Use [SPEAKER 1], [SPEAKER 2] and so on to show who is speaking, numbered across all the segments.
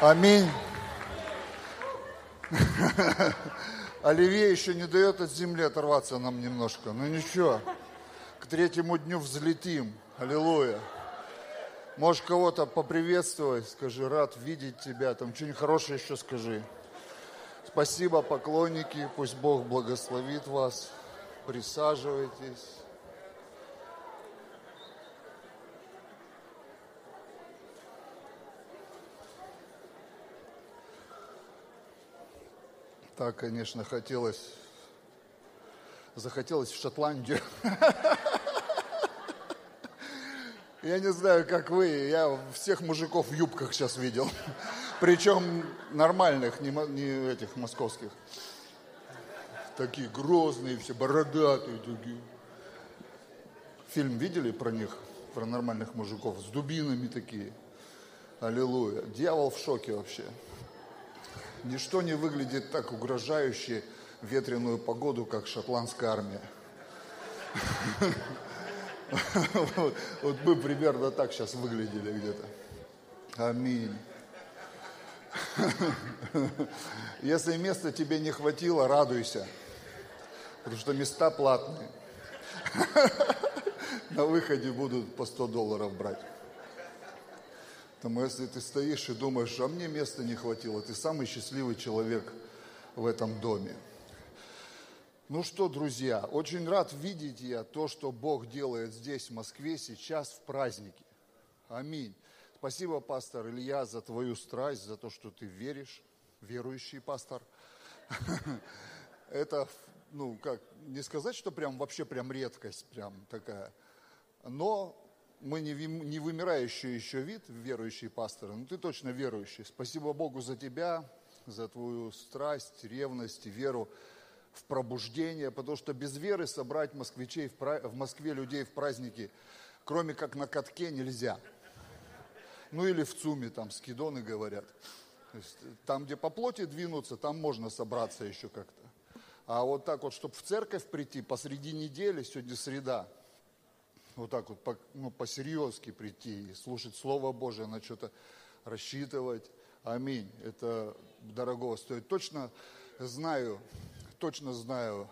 [SPEAKER 1] Аминь. Оливье еще не дает от земли оторваться нам немножко. Ну ничего, к третьему дню взлетим. Аллилуйя. Можешь кого-то поприветствовать, скажи, рад видеть тебя, там что-нибудь хорошее еще скажи. Спасибо, поклонники, пусть Бог благословит вас. Присаживайтесь. Так, конечно, хотелось, захотелось в Шотландию. Я не знаю, как вы, я всех мужиков в юбках сейчас видел. Причем нормальных, не, не этих московских. Такие грозные, все бородатые такие. Фильм видели про них, про нормальных мужиков, с дубинами такие. Аллилуйя. Дьявол в шоке вообще. Ничто не выглядит так угрожающе ветреную погоду, как шотландская армия. Вот мы примерно так сейчас выглядели где-то. Аминь. Если места тебе не хватило, радуйся, потому что места платные. На выходе будут по 100 долларов брать. Поэтому если ты стоишь и думаешь, а мне места не хватило, ты самый счастливый человек в этом доме. Ну что, друзья, очень рад видеть я то, что Бог делает здесь, в Москве, сейчас в празднике. Аминь. Спасибо, пастор Илья, за твою страсть, за то, что ты веришь, верующий пастор. Это, ну, как, не сказать, что прям вообще прям редкость прям такая. Но мы не, не вымирающий еще вид, верующие пасторы, но ты точно верующий. Спасибо Богу за тебя, за твою страсть, ревность, веру в пробуждение, потому что без веры собрать москвичей в, в Москве людей в праздники, кроме как на катке, нельзя. Ну или в ЦУМе, там скидоны говорят. Есть, там, где по плоти двинуться, там можно собраться еще как-то. А вот так вот, чтобы в церковь прийти посреди недели, сегодня среда, вот так вот по, ну, по-серьезки прийти и слушать Слово Божие, на что-то рассчитывать. Аминь. Это дорого стоит. Точно знаю, точно знаю,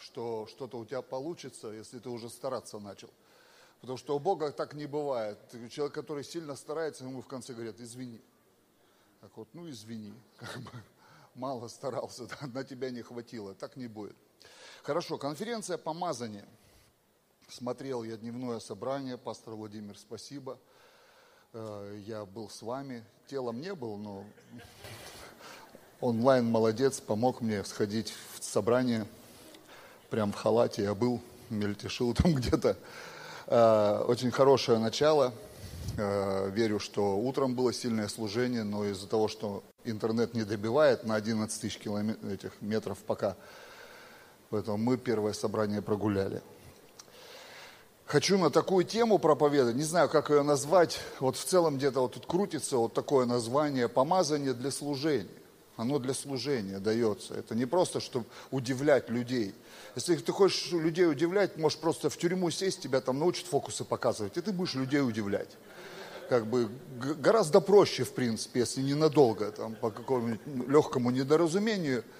[SPEAKER 1] что что-то у тебя получится, если ты уже стараться начал. Потому что у Бога так не бывает. Человек, который сильно старается, ему в конце говорят, извини. Так вот, ну извини, как бы мало старался, на тебя не хватило. Так не будет. Хорошо, конференция помазания – Смотрел я дневное собрание, пастор Владимир, спасибо. Э, я был с вами, телом не был, но онлайн молодец, помог мне сходить в собрание. Прям в халате я был, мельтешил там где-то. Э, очень хорошее начало. Э, верю, что утром было сильное служение, но из-за того, что интернет не добивает на 11 тысяч километров, этих метров пока, поэтому мы первое собрание прогуляли. Хочу на такую тему проповедовать, не знаю, как ее назвать. Вот в целом где-то вот тут крутится вот такое название «помазание для служения». Оно для служения дается. Это не просто, чтобы удивлять людей. Если ты хочешь людей удивлять, можешь просто в тюрьму сесть, тебя там научат фокусы показывать, и ты будешь людей удивлять. Как бы гораздо проще, в принципе, если ненадолго, там, по какому-нибудь легкому недоразумению –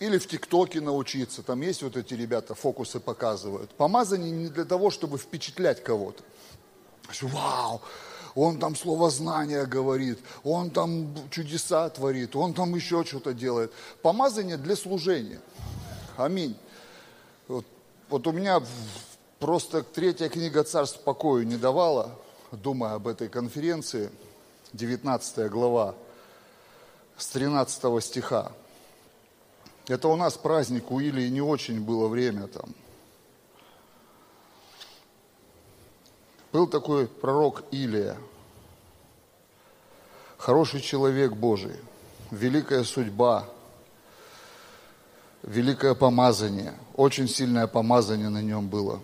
[SPEAKER 1] или в ТикТоке научиться, там есть вот эти ребята, фокусы показывают. Помазание не для того, чтобы впечатлять кого-то. Вау, он там слово знания говорит, он там чудеса творит, он там еще что-то делает. Помазание для служения. Аминь. Вот, вот у меня просто третья книга царств покою не давала, думая об этой конференции, 19 глава, с 13 стиха. Это у нас праздник, у Илии не очень было время там. Был такой пророк Илия, хороший человек Божий, великая судьба, великое помазание, очень сильное помазание на нем было.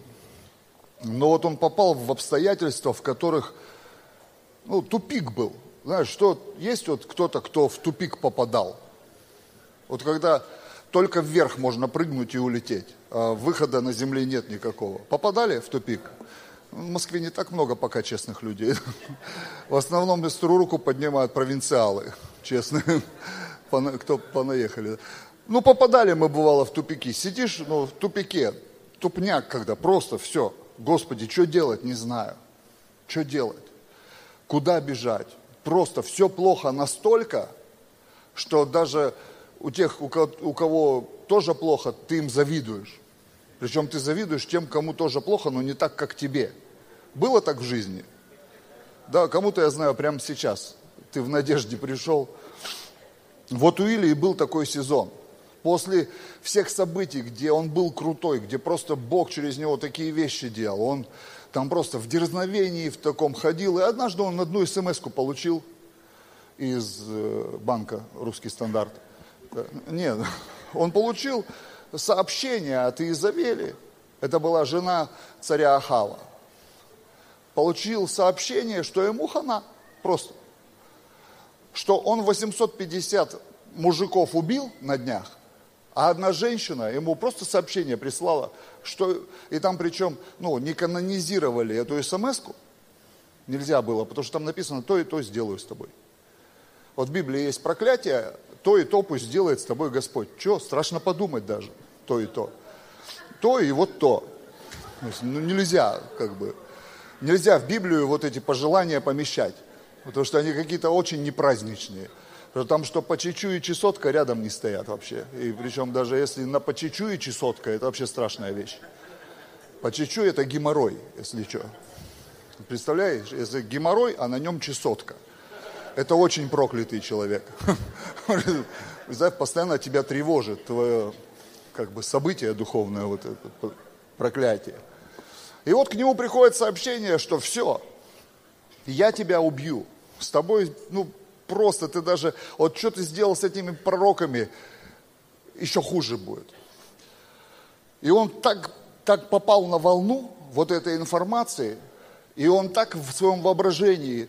[SPEAKER 1] Но вот он попал в обстоятельства, в которых ну, тупик был. Знаешь, что есть вот кто-то, кто в тупик попадал. Вот когда только вверх можно прыгнуть и улететь. А выхода на земле нет никакого. Попадали в тупик? В Москве не так много пока честных людей. В основном быструю руку поднимают провинциалы, честные, кто понаехали. Ну, попадали мы, бывало, в тупики. Сидишь, ну, в тупике, тупняк когда, просто все. Господи, что делать, не знаю. Что делать? Куда бежать? Просто все плохо настолько, что даже у тех, у кого тоже плохо, ты им завидуешь. Причем ты завидуешь тем, кому тоже плохо, но не так, как тебе. Было так в жизни? Да, кому-то я знаю прямо сейчас. Ты в надежде пришел. Вот у Илии был такой сезон. После всех событий, где он был крутой, где просто Бог через него такие вещи делал, он там просто в дерзновении в таком ходил. И однажды он одну смс получил из э, банка «Русский стандарт». Нет, он получил сообщение от Иезавели. Это была жена царя Ахава получил сообщение, что ему хана просто. Что он 850 мужиков убил на днях, а одна женщина ему просто сообщение прислала, что, и там причем, ну, не канонизировали эту смс нельзя было, потому что там написано, то и то сделаю с тобой. Вот в Библии есть проклятие, то и то пусть сделает с тобой Господь. Что, страшно подумать даже, то и то. То и вот то. ну, нельзя, как бы, Нельзя в Библию вот эти пожелания помещать, потому что они какие-то очень непраздничные. Там что по чечу и чесотка рядом не стоят вообще. И причем даже если на по чечу и чесотка, это вообще страшная вещь. По чечу это геморрой, если что. Представляешь, если геморрой, а на нем чесотка. Это очень проклятый человек. Постоянно тебя тревожит твое как бы событие духовное, вот это проклятие. И вот к нему приходит сообщение, что все, я тебя убью. С тобой, ну, просто ты даже, вот что ты сделал с этими пророками, еще хуже будет. И он так, так попал на волну вот этой информации, и он так в своем воображении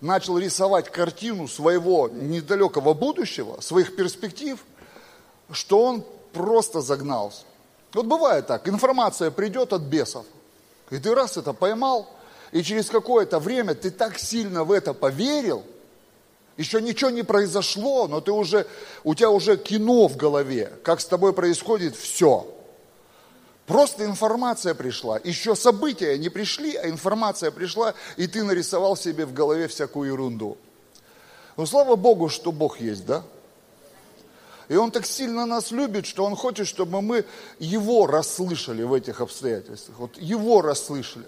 [SPEAKER 1] начал рисовать картину своего недалекого будущего, своих перспектив, что он просто загнался. Вот бывает так, информация придет от бесов, и ты раз это поймал, и через какое-то время ты так сильно в это поверил, еще ничего не произошло, но ты уже, у тебя уже кино в голове, как с тобой происходит все. Просто информация пришла. Еще события не пришли, а информация пришла, и ты нарисовал себе в голове всякую ерунду. Ну, слава Богу, что Бог есть, да? И Он так сильно нас любит, что Он хочет, чтобы мы Его расслышали в этих обстоятельствах. Вот Его расслышали.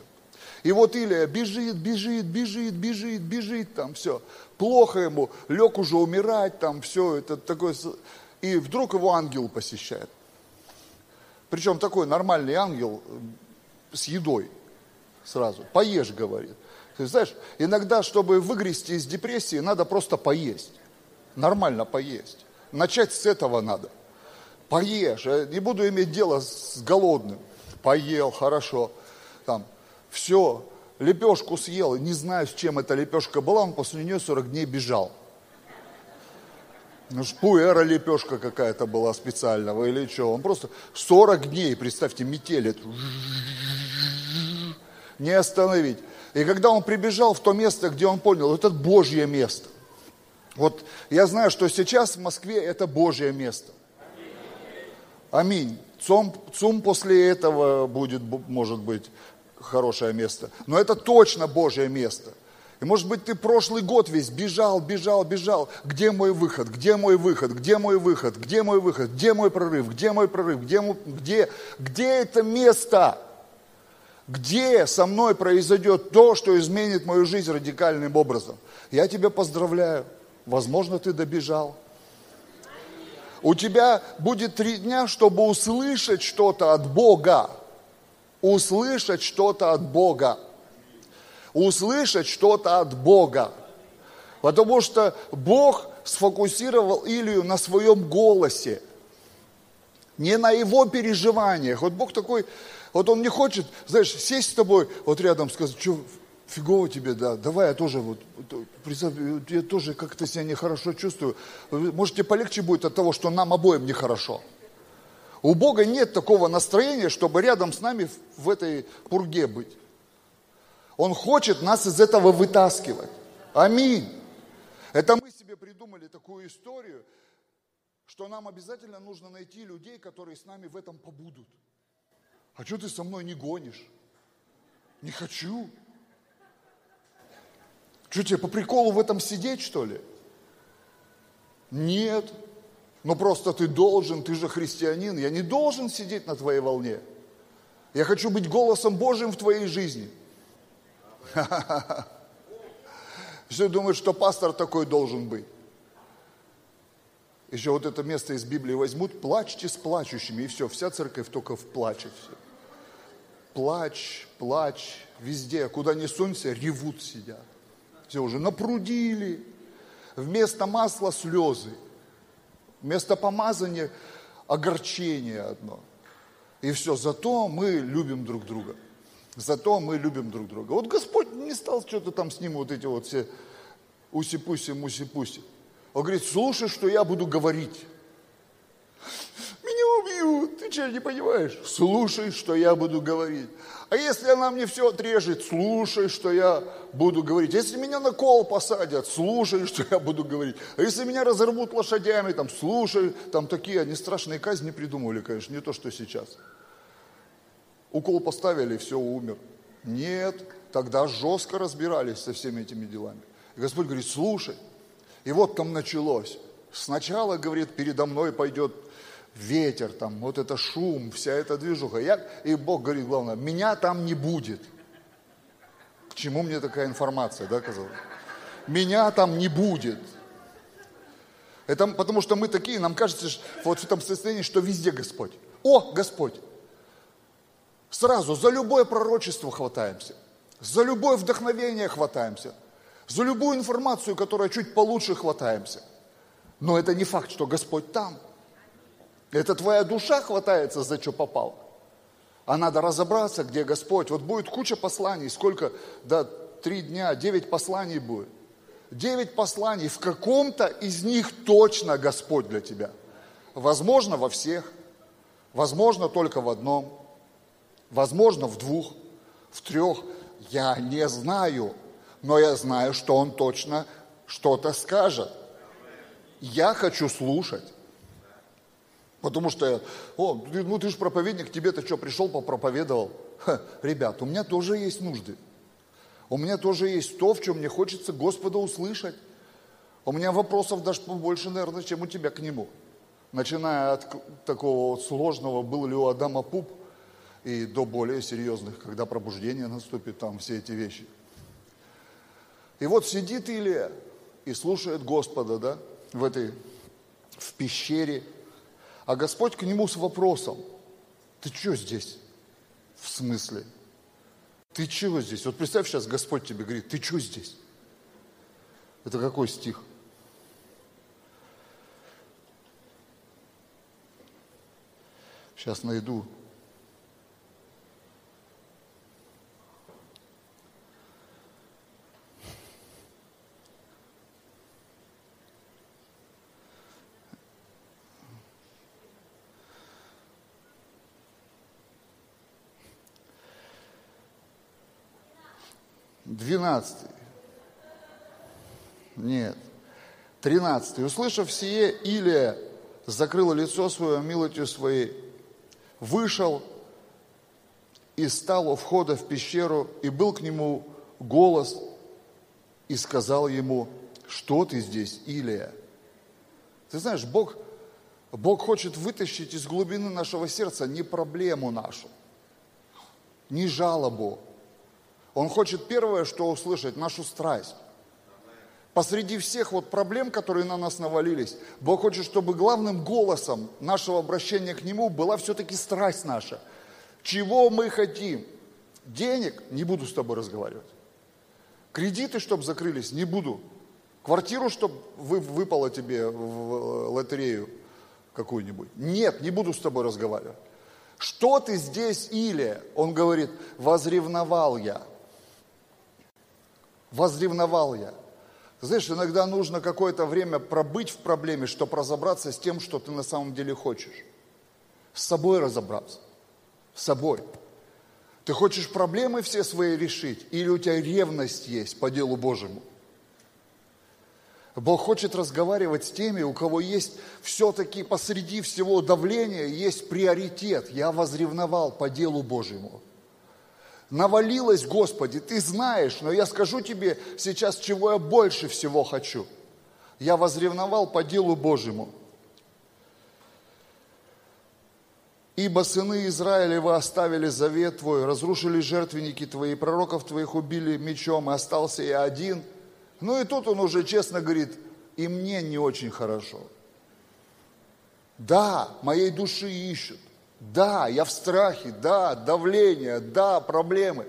[SPEAKER 1] И вот Илия бежит, бежит, бежит, бежит, бежит, там все. Плохо ему, лег уже умирать, там все, это такое. И вдруг его ангел посещает. Причем такой нормальный ангел э, с едой сразу. Поешь, говорит. Ты знаешь, иногда, чтобы выгрести из депрессии, надо просто поесть. Нормально поесть. Начать с этого надо. Поешь, я не буду иметь дело с голодным. Поел, хорошо. Там, все, лепешку съел, не знаю, с чем эта лепешка была, он после нее 40 дней бежал. Ну, шпуэра лепешка какая-то была специального или что. Он просто 40 дней, представьте, метель эту. Не остановить. И когда он прибежал в то место, где он понял, это Божье место. Вот я знаю, что сейчас в Москве это Божье место. Аминь. ЦУМ, ЦУМ после этого будет, может быть, хорошее место. Но это точно Божье место. И может быть ты прошлый год весь бежал, бежал, бежал. Где мой выход? Где мой выход? Где мой выход? Где мой выход? Где мой прорыв? Где мой прорыв? Где, где, где это место? Где со мной произойдет то, что изменит мою жизнь радикальным образом? Я тебя поздравляю. Возможно, ты добежал. У тебя будет три дня, чтобы услышать что-то от Бога. Услышать что-то от Бога. Услышать что-то от Бога. Потому что Бог сфокусировал Илью на своем голосе, не на его переживаниях. Вот Бог такой, вот он не хочет, знаешь, сесть с тобой вот рядом, сказать, что фигово тебе, да, давай я тоже вот, представь, я тоже как-то себя нехорошо чувствую. Может, тебе полегче будет от того, что нам обоим нехорошо. У Бога нет такого настроения, чтобы рядом с нами в этой пурге быть. Он хочет нас из этого вытаскивать. Аминь. Это мы себе придумали такую историю, что нам обязательно нужно найти людей, которые с нами в этом побудут. А что ты со мной не гонишь? Не хочу. Что тебе по приколу в этом сидеть, что ли? Нет. Ну просто ты должен, ты же христианин. Я не должен сидеть на твоей волне. Я хочу быть голосом Божьим в твоей жизни. Все думают, что пастор такой должен быть. Еще вот это место из Библии возьмут, плачьте с плачущими, и все, вся церковь только в плаче все. Плач, плач, везде, куда ни сунься, ревут сидят. Все уже напрудили. Вместо масла слезы. Вместо помазания огорчение одно. И все, зато мы любим друг друга. Зато мы любим друг друга. Вот Господь не стал что-то там с ним вот эти вот все уси-пуси, муси-пуси. Он говорит, слушай, что я буду говорить. Меня убьют, ты что, не понимаешь? Слушай, что я буду говорить. А если она мне все отрежет, слушай, что я буду говорить. Если меня на кол посадят, слушай, что я буду говорить. А если меня разорвут лошадями, там, слушай, там такие, они страшные казни придумывали, конечно, не то, что сейчас. Укол поставили, все, умер. Нет, тогда жестко разбирались со всеми этими делами. И Господь говорит, слушай, и вот там началось. Сначала, говорит, передо мной пойдет ветер, там, вот это шум, вся эта движуха. Я, и Бог говорит, главное, меня там не будет. К чему мне такая информация, да, казалось? Меня там не будет. Это потому что мы такие, нам кажется, вот в этом состоянии, что везде Господь. О, Господь! Сразу за любое пророчество хватаемся, за любое вдохновение хватаемся – за любую информацию, которая чуть получше, хватаемся. Но это не факт, что Господь там. Это твоя душа хватается за что попал. А надо разобраться, где Господь. Вот будет куча посланий. Сколько? Да, три дня, девять посланий будет. Девять посланий. В каком-то из них точно Господь для тебя. Возможно, во всех. Возможно, только в одном. Возможно, в двух, в трех. Я не знаю но я знаю, что он точно что-то скажет. Я хочу слушать. Потому что, о, ну ты же проповедник, тебе-то что, пришел, попроповедовал? Ха, ребят, у меня тоже есть нужды. У меня тоже есть то, в чем мне хочется Господа услышать. У меня вопросов даже побольше, наверное, чем у тебя к нему. Начиная от такого вот сложного, был ли у Адама пуп, и до более серьезных, когда пробуждение наступит, там все эти вещи – и вот сидит Илия и слушает Господа, да, в этой, в пещере. А Господь к нему с вопросом, ты что здесь? В смысле? Ты чего здесь? Вот представь сейчас, Господь тебе говорит, ты что здесь? Это какой стих? Сейчас найду 12. Нет. 13. Услышав сие, Илия закрыл лицо свое милостью своей, вышел и стал у входа в пещеру, и был к нему голос, и сказал ему, что ты здесь, Илия? Ты знаешь, Бог, Бог хочет вытащить из глубины нашего сердца не проблему нашу, не жалобу, он хочет первое, что услышать, нашу страсть. Посреди всех вот проблем, которые на нас навалились, Бог хочет, чтобы главным голосом нашего обращения к Нему была все-таки страсть наша. Чего мы хотим? Денег? Не буду с тобой разговаривать. Кредиты, чтобы закрылись? Не буду. Квартиру, чтобы вы, выпало тебе в лотерею какую-нибудь? Нет, не буду с тобой разговаривать. Что ты здесь, или? Он говорит, возревновал я возревновал я. знаешь, иногда нужно какое-то время пробыть в проблеме, чтобы разобраться с тем, что ты на самом деле хочешь. С собой разобраться. С собой. Ты хочешь проблемы все свои решить? Или у тебя ревность есть по делу Божьему? Бог хочет разговаривать с теми, у кого есть все-таки посреди всего давления, есть приоритет. Я возревновал по делу Божьему. Навалилось, Господи, Ты знаешь, но я скажу Тебе сейчас, чего я больше всего хочу. Я возревновал по делу Божьему. Ибо сыны Израилева оставили завет Твой, разрушили жертвенники Твои, пророков Твоих убили мечом, и остался я один – ну и тут он уже честно говорит, и мне не очень хорошо. Да, моей души ищут. Да, я в страхе, да, давление, да, проблемы.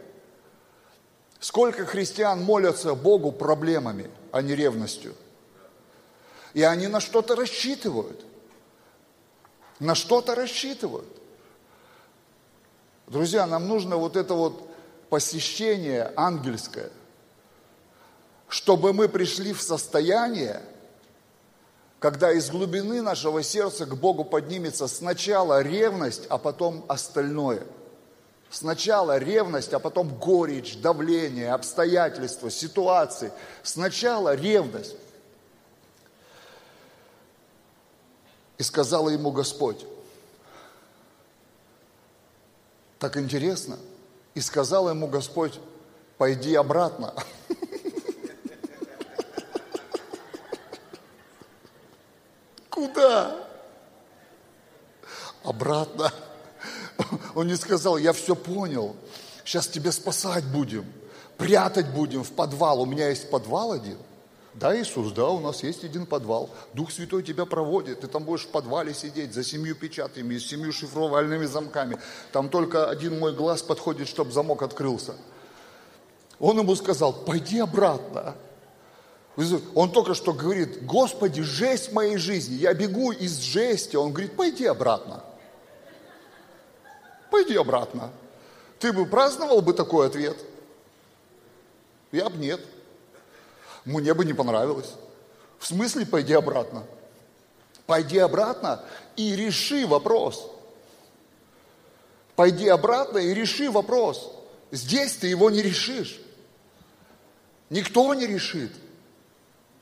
[SPEAKER 1] Сколько христиан молятся Богу проблемами, а не ревностью. И они на что-то рассчитывают. На что-то рассчитывают. Друзья, нам нужно вот это вот посещение ангельское – чтобы мы пришли в состояние, когда из глубины нашего сердца к Богу поднимется сначала ревность, а потом остальное. Сначала ревность, а потом горечь, давление, обстоятельства, ситуации. Сначала ревность. И сказал ему Господь, так интересно, и сказал ему Господь, пойди обратно. Куда? Обратно. Он не сказал, я все понял, сейчас тебя спасать будем, прятать будем в подвал. У меня есть подвал один. Да, Иисус, да, у нас есть один подвал. Дух Святой тебя проводит, ты там будешь в подвале сидеть за семью печатями, с семью шифровальными замками. Там только один мой глаз подходит, чтобы замок открылся. Он ему сказал, пойди обратно. Он только что говорит, Господи, жесть моей жизни, я бегу из жести. Он говорит, пойди обратно. Пойди обратно. Ты бы праздновал бы такой ответ? Я бы нет. Мне бы не понравилось. В смысле пойди обратно? Пойди обратно и реши вопрос. Пойди обратно и реши вопрос. Здесь ты его не решишь. Никто не решит.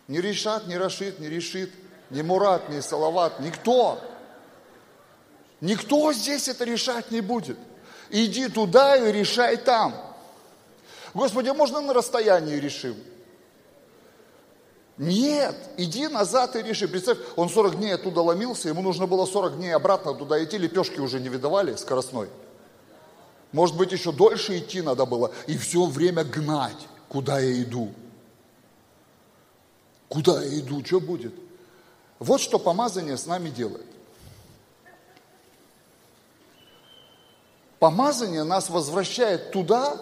[SPEAKER 1] Ни Ришат, ни Рашид, ни Решит, ни Мурат, ни Салават, никто. Никто здесь это решать не будет. Иди туда и решай там. Господи, а можно на расстоянии решим? Нет, иди назад и реши. Представь, он 40 дней оттуда ломился, ему нужно было 40 дней обратно туда идти, лепешки уже не видовали скоростной. Может быть, еще дольше идти надо было и все время гнать, куда я иду. Куда я иду, что будет? Вот что помазание с нами делает. Помазание нас возвращает туда,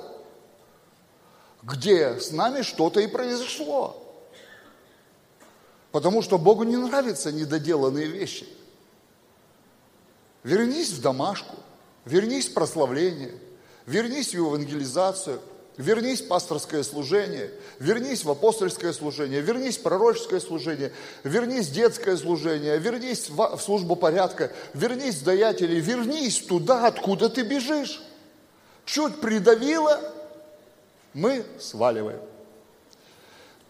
[SPEAKER 1] где с нами что-то и произошло. Потому что Богу не нравятся недоделанные вещи. Вернись в домашку, вернись в прославление, вернись в евангелизацию – Вернись в пасторское служение, вернись в апостольское служение, вернись в пророческое служение, вернись в детское служение, вернись в службу порядка, вернись в даятелей, вернись туда, откуда ты бежишь. Чуть придавило, мы сваливаем.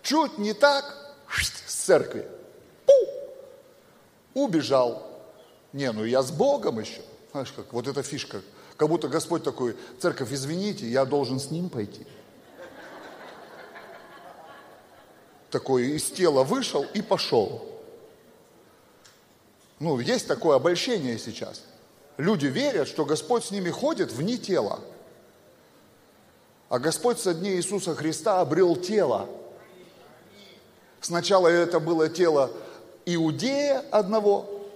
[SPEAKER 1] Чуть не так, с церкви, пу, убежал. Не, ну я с Богом еще. Знаешь, как вот эта фишка – как будто Господь такой, церковь, извините, я должен с ним пойти. Такой из тела вышел и пошел. Ну, есть такое обольщение сейчас. Люди верят, что Господь с ними ходит вне тела. А Господь со дней Иисуса Христа обрел тело. Сначала это было тело Иудея одного,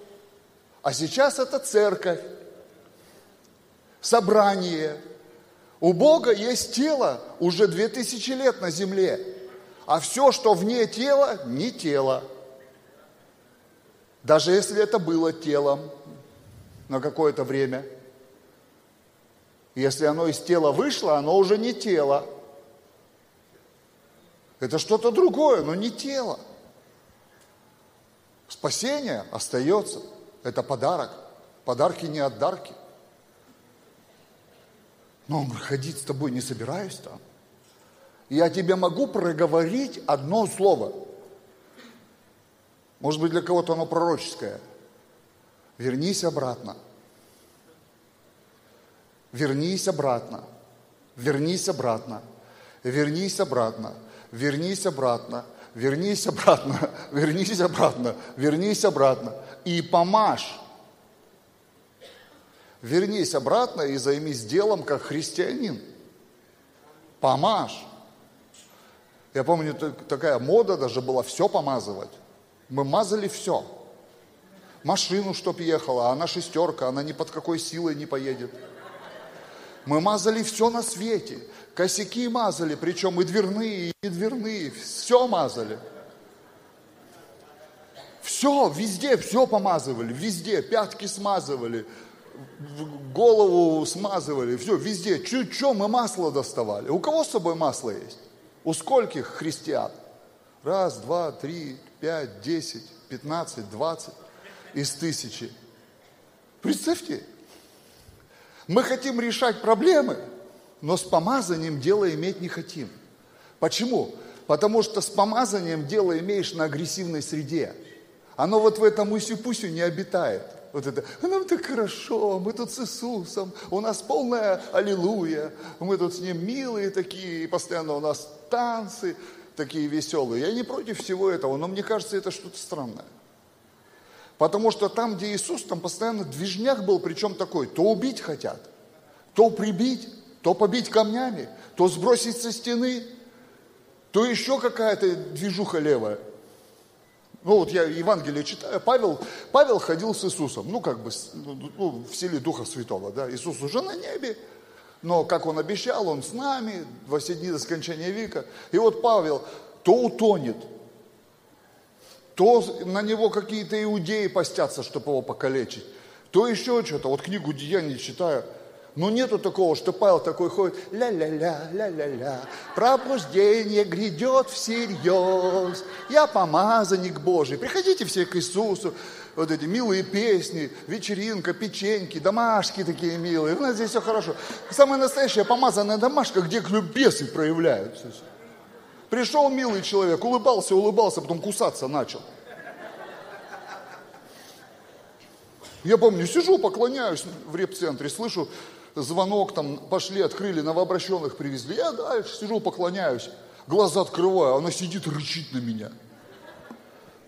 [SPEAKER 1] а сейчас это церковь собрание. У Бога есть тело уже две тысячи лет на земле, а все, что вне тела, не тело. Даже если это было телом на какое-то время. Если оно из тела вышло, оно уже не тело. Это что-то другое, но не тело. Спасение остается. Это подарок. Подарки не от дарки. Но он говорит, ходить с тобой не собираюсь там. Я тебе могу проговорить одно слово. Может быть, для кого-то оно пророческое. Вернись обратно. Вернись обратно. Вернись обратно. Вернись обратно. Вернись обратно. Вернись обратно. Вернись обратно. Вернись обратно. И помажь. Вернись обратно и займись делом как христианин. Помажь. Я помню, такая мода даже была все помазывать. Мы мазали все. Машину, чтоб ехала, она шестерка, она ни под какой силой не поедет. Мы мазали все на свете. Косяки мазали, причем и дверные, и не дверные. Все мазали. Все, везде, все помазывали, везде. Пятки смазывали, голову смазывали, все, везде. Чуть-чуть мы масло доставали. У кого с собой масло есть? У скольких христиан? Раз, два, три, пять, десять, пятнадцать, двадцать из тысячи. Представьте, мы хотим решать проблемы, но с помазанием дело иметь не хотим. Почему? Потому что с помазанием дело имеешь на агрессивной среде. Оно вот в этом уси-пуси не обитает. Вот это, нам так хорошо, мы тут с Иисусом, у нас полная аллилуйя, мы тут с Ним милые такие, и постоянно у нас танцы такие веселые. Я не против всего этого, но мне кажется, это что-то странное. Потому что там, где Иисус, там постоянно движняк был, причем такой, то убить хотят, то прибить, то побить камнями, то сбросить со стены, то еще какая-то движуха левая. Ну вот я Евангелие читаю, Павел, Павел ходил с Иисусом, ну как бы ну, в силе Духа Святого, да, Иисус уже на небе, но как он обещал, он с нами во все дни до скончания века. И вот Павел то утонет, то на него какие-то иудеи постятся, чтобы его покалечить, то еще что-то. Вот книгу Деяний читаю – но нету такого, что Павел такой ходит, ля-ля-ля, ля-ля-ля, пробуждение грядет всерьез, я помазанник Божий, приходите все к Иисусу, вот эти милые песни, вечеринка, печеньки, домашки такие милые, у нас здесь все хорошо. Самая настоящая помазанная домашка, где бесы проявляются. Пришел милый человек, улыбался, улыбался, потом кусаться начал. Я помню, сижу, поклоняюсь в реп-центре, слышу, звонок, там пошли, открыли, новообращенных привезли. Я дальше сижу, поклоняюсь, глаза открываю, она сидит, рычит на меня.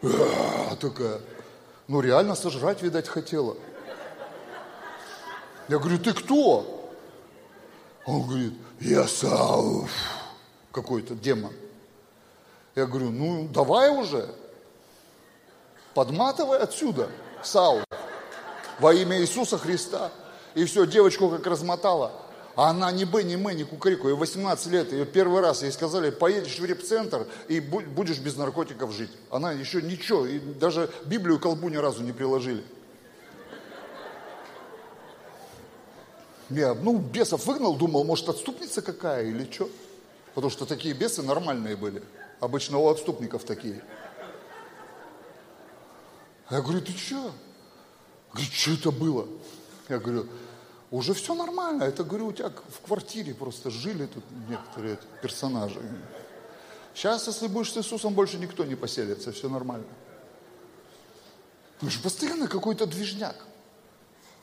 [SPEAKER 1] А, такая, ну реально сожрать, видать, хотела. Я говорю, ты кто? Он говорит, я Сауф, какой-то демон. Я говорю, ну давай уже, подматывай отсюда, Сауф, во имя Иисуса Христа. И все, девочку как размотала. А она ни бы, ни мы, ни кукареку. Ей 18 лет, ее первый раз ей сказали, поедешь в репцентр и будешь без наркотиков жить. Она еще ничего, и даже Библию колбу ни разу не приложили. Я, ну, бесов выгнал, думал, может, отступница какая или что. Потому что такие бесы нормальные были. Обычно у отступников такие. Я говорю, ты что? Говорит, что это было? Я говорю, уже все нормально. Это, говорю, у тебя в квартире просто жили тут некоторые персонажи. Сейчас, если будешь с Иисусом, больше никто не поселится, все нормально. Потому что постоянно какой-то движняк.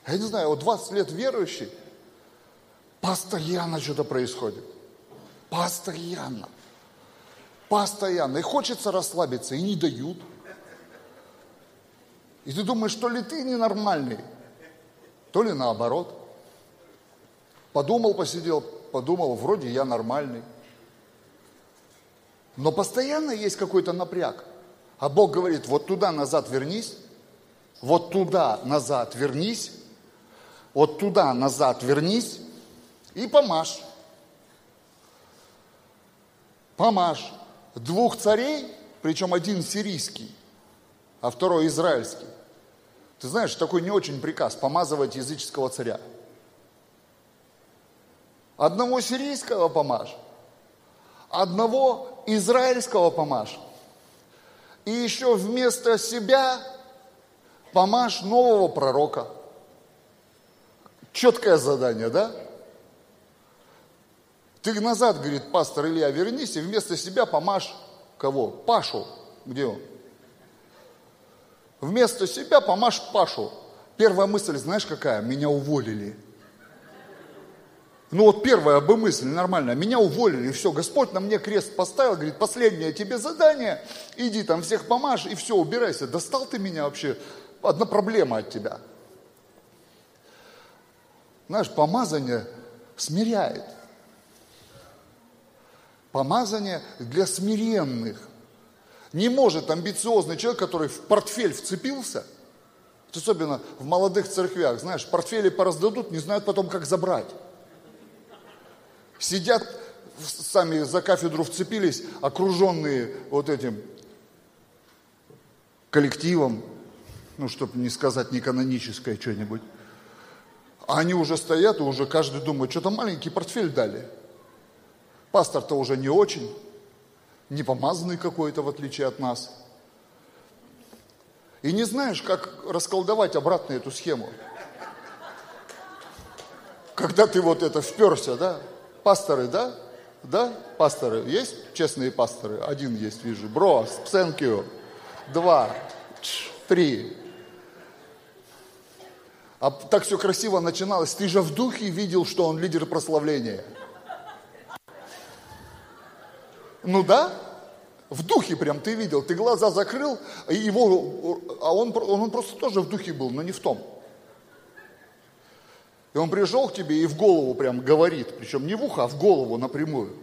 [SPEAKER 1] Я не знаю, вот 20 лет верующий, постоянно что-то происходит. Постоянно. Постоянно. И хочется расслабиться, и не дают. И ты думаешь, то ли ты ненормальный, то ли наоборот. Подумал, посидел, подумал, вроде я нормальный. Но постоянно есть какой-то напряг. А Бог говорит, вот туда назад вернись, вот туда назад вернись, вот туда назад вернись и помажь. Помажь. Двух царей, причем один сирийский, а второй израильский. Ты знаешь, такой не очень приказ помазывать языческого царя. Одного сирийского помажь, одного израильского помажь. И еще вместо себя помажь нового пророка. Четкое задание, да? Ты назад, говорит пастор Илья, вернись и вместо себя помажь кого? Пашу. Где он? Вместо себя помажь Пашу. Первая мысль, знаешь какая? Меня уволили. Ну вот первая бы мысль нормальная, меня уволили, все, Господь на мне крест поставил, говорит, последнее тебе задание, иди там всех помажь, и все, убирайся. Достал ты меня вообще, одна проблема от тебя. Знаешь, помазание смиряет. Помазание для смиренных. Не может амбициозный человек, который в портфель вцепился, особенно в молодых церквях, знаешь, портфели пораздадут, не знают потом, как забрать. Сидят, сами за кафедру вцепились, окруженные вот этим коллективом, ну, чтобы не сказать не каноническое что-нибудь. А они уже стоят, и уже каждый думает, что-то маленький портфель дали. Пастор-то уже не очень, не помазанный какой-то, в отличие от нас. И не знаешь, как расколдовать обратно эту схему. Когда ты вот это вперся, да? Пасторы, да? Да? Пасторы есть? Честные пасторы? Один есть, вижу. Бро, thank you. Два, три. А так все красиво начиналось. Ты же в духе видел, что он лидер прославления. Ну да, в духе прям ты видел, ты глаза закрыл, и его, а он, он просто тоже в духе был, но не в том. И он пришел к тебе и в голову прям говорит, причем не в ухо, а в голову напрямую.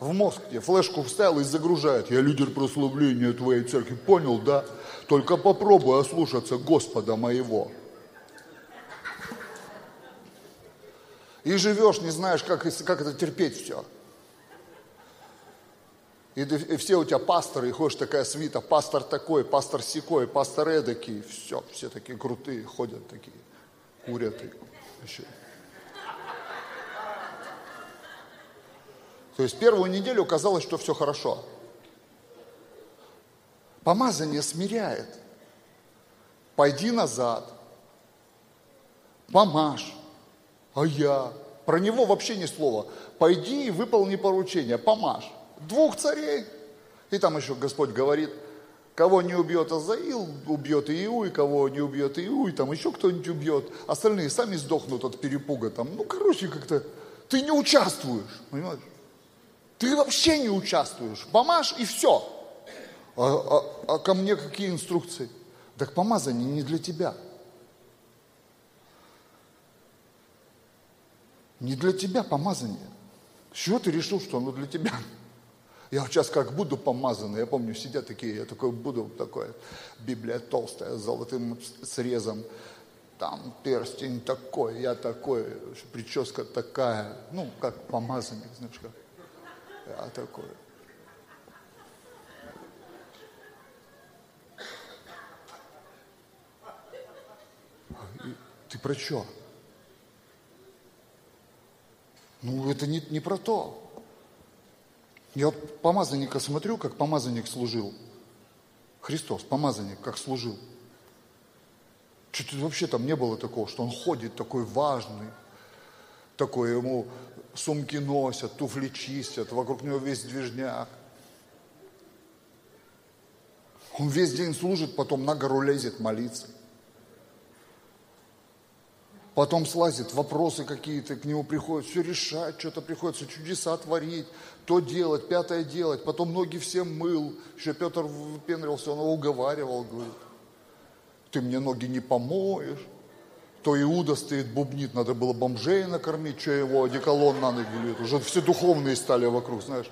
[SPEAKER 1] В мозг тебе флешку вставил и загружает. Я лидер прославления твоей церкви. Понял, да? Только попробуй ослушаться Господа моего. И живешь, не знаешь, как, как это терпеть все. И, и все у тебя пасторы, и ходишь такая свита, пастор такой, пастор секой, пастор эдакий, все, все такие крутые, ходят такие, курят. И еще. То есть первую неделю казалось, что все хорошо. Помазание смиряет. Пойди назад, помажь, а я. Про него вообще ни слова. Пойди и выполни поручение, помажь двух царей. И там еще Господь говорит, кого не убьет Азаил, убьет Иу, и кого не убьет Иу, и там еще кто-нибудь убьет. Остальные сами сдохнут от перепуга. Там, ну, короче, как-то ты не участвуешь, понимаешь? Ты вообще не участвуешь. Помажь и все. А, а, а ко мне какие инструкции? Так помазание не для тебя. Не для тебя помазание. С чего ты решил, что оно для тебя? Я вот сейчас как буду помазанный, я помню, сидят такие, я такой буду, такое, Библия толстая, с золотым срезом, там перстень такой, я такой, прическа такая, ну, как помазанник, знаешь, как, я такой. Ты про что? Ну, это не, не про то. Я вот помазанника смотрю, как помазанник служил. Христос, помазанник, как служил. Что-то вообще там не было такого, что он ходит такой важный, такой ему сумки носят, туфли чистят, вокруг него весь движняк. Он весь день служит, потом на гору лезет молиться потом слазит, вопросы какие-то к нему приходят, все решать, что-то приходится, чудеса творить, то делать, пятое делать, потом ноги всем мыл, еще Петр выпендрился, он его уговаривал, говорит, ты мне ноги не помоешь, то Иуда стоит, бубнит, надо было бомжей накормить, что его одеколон на ноги льет, уже все духовные стали вокруг, знаешь,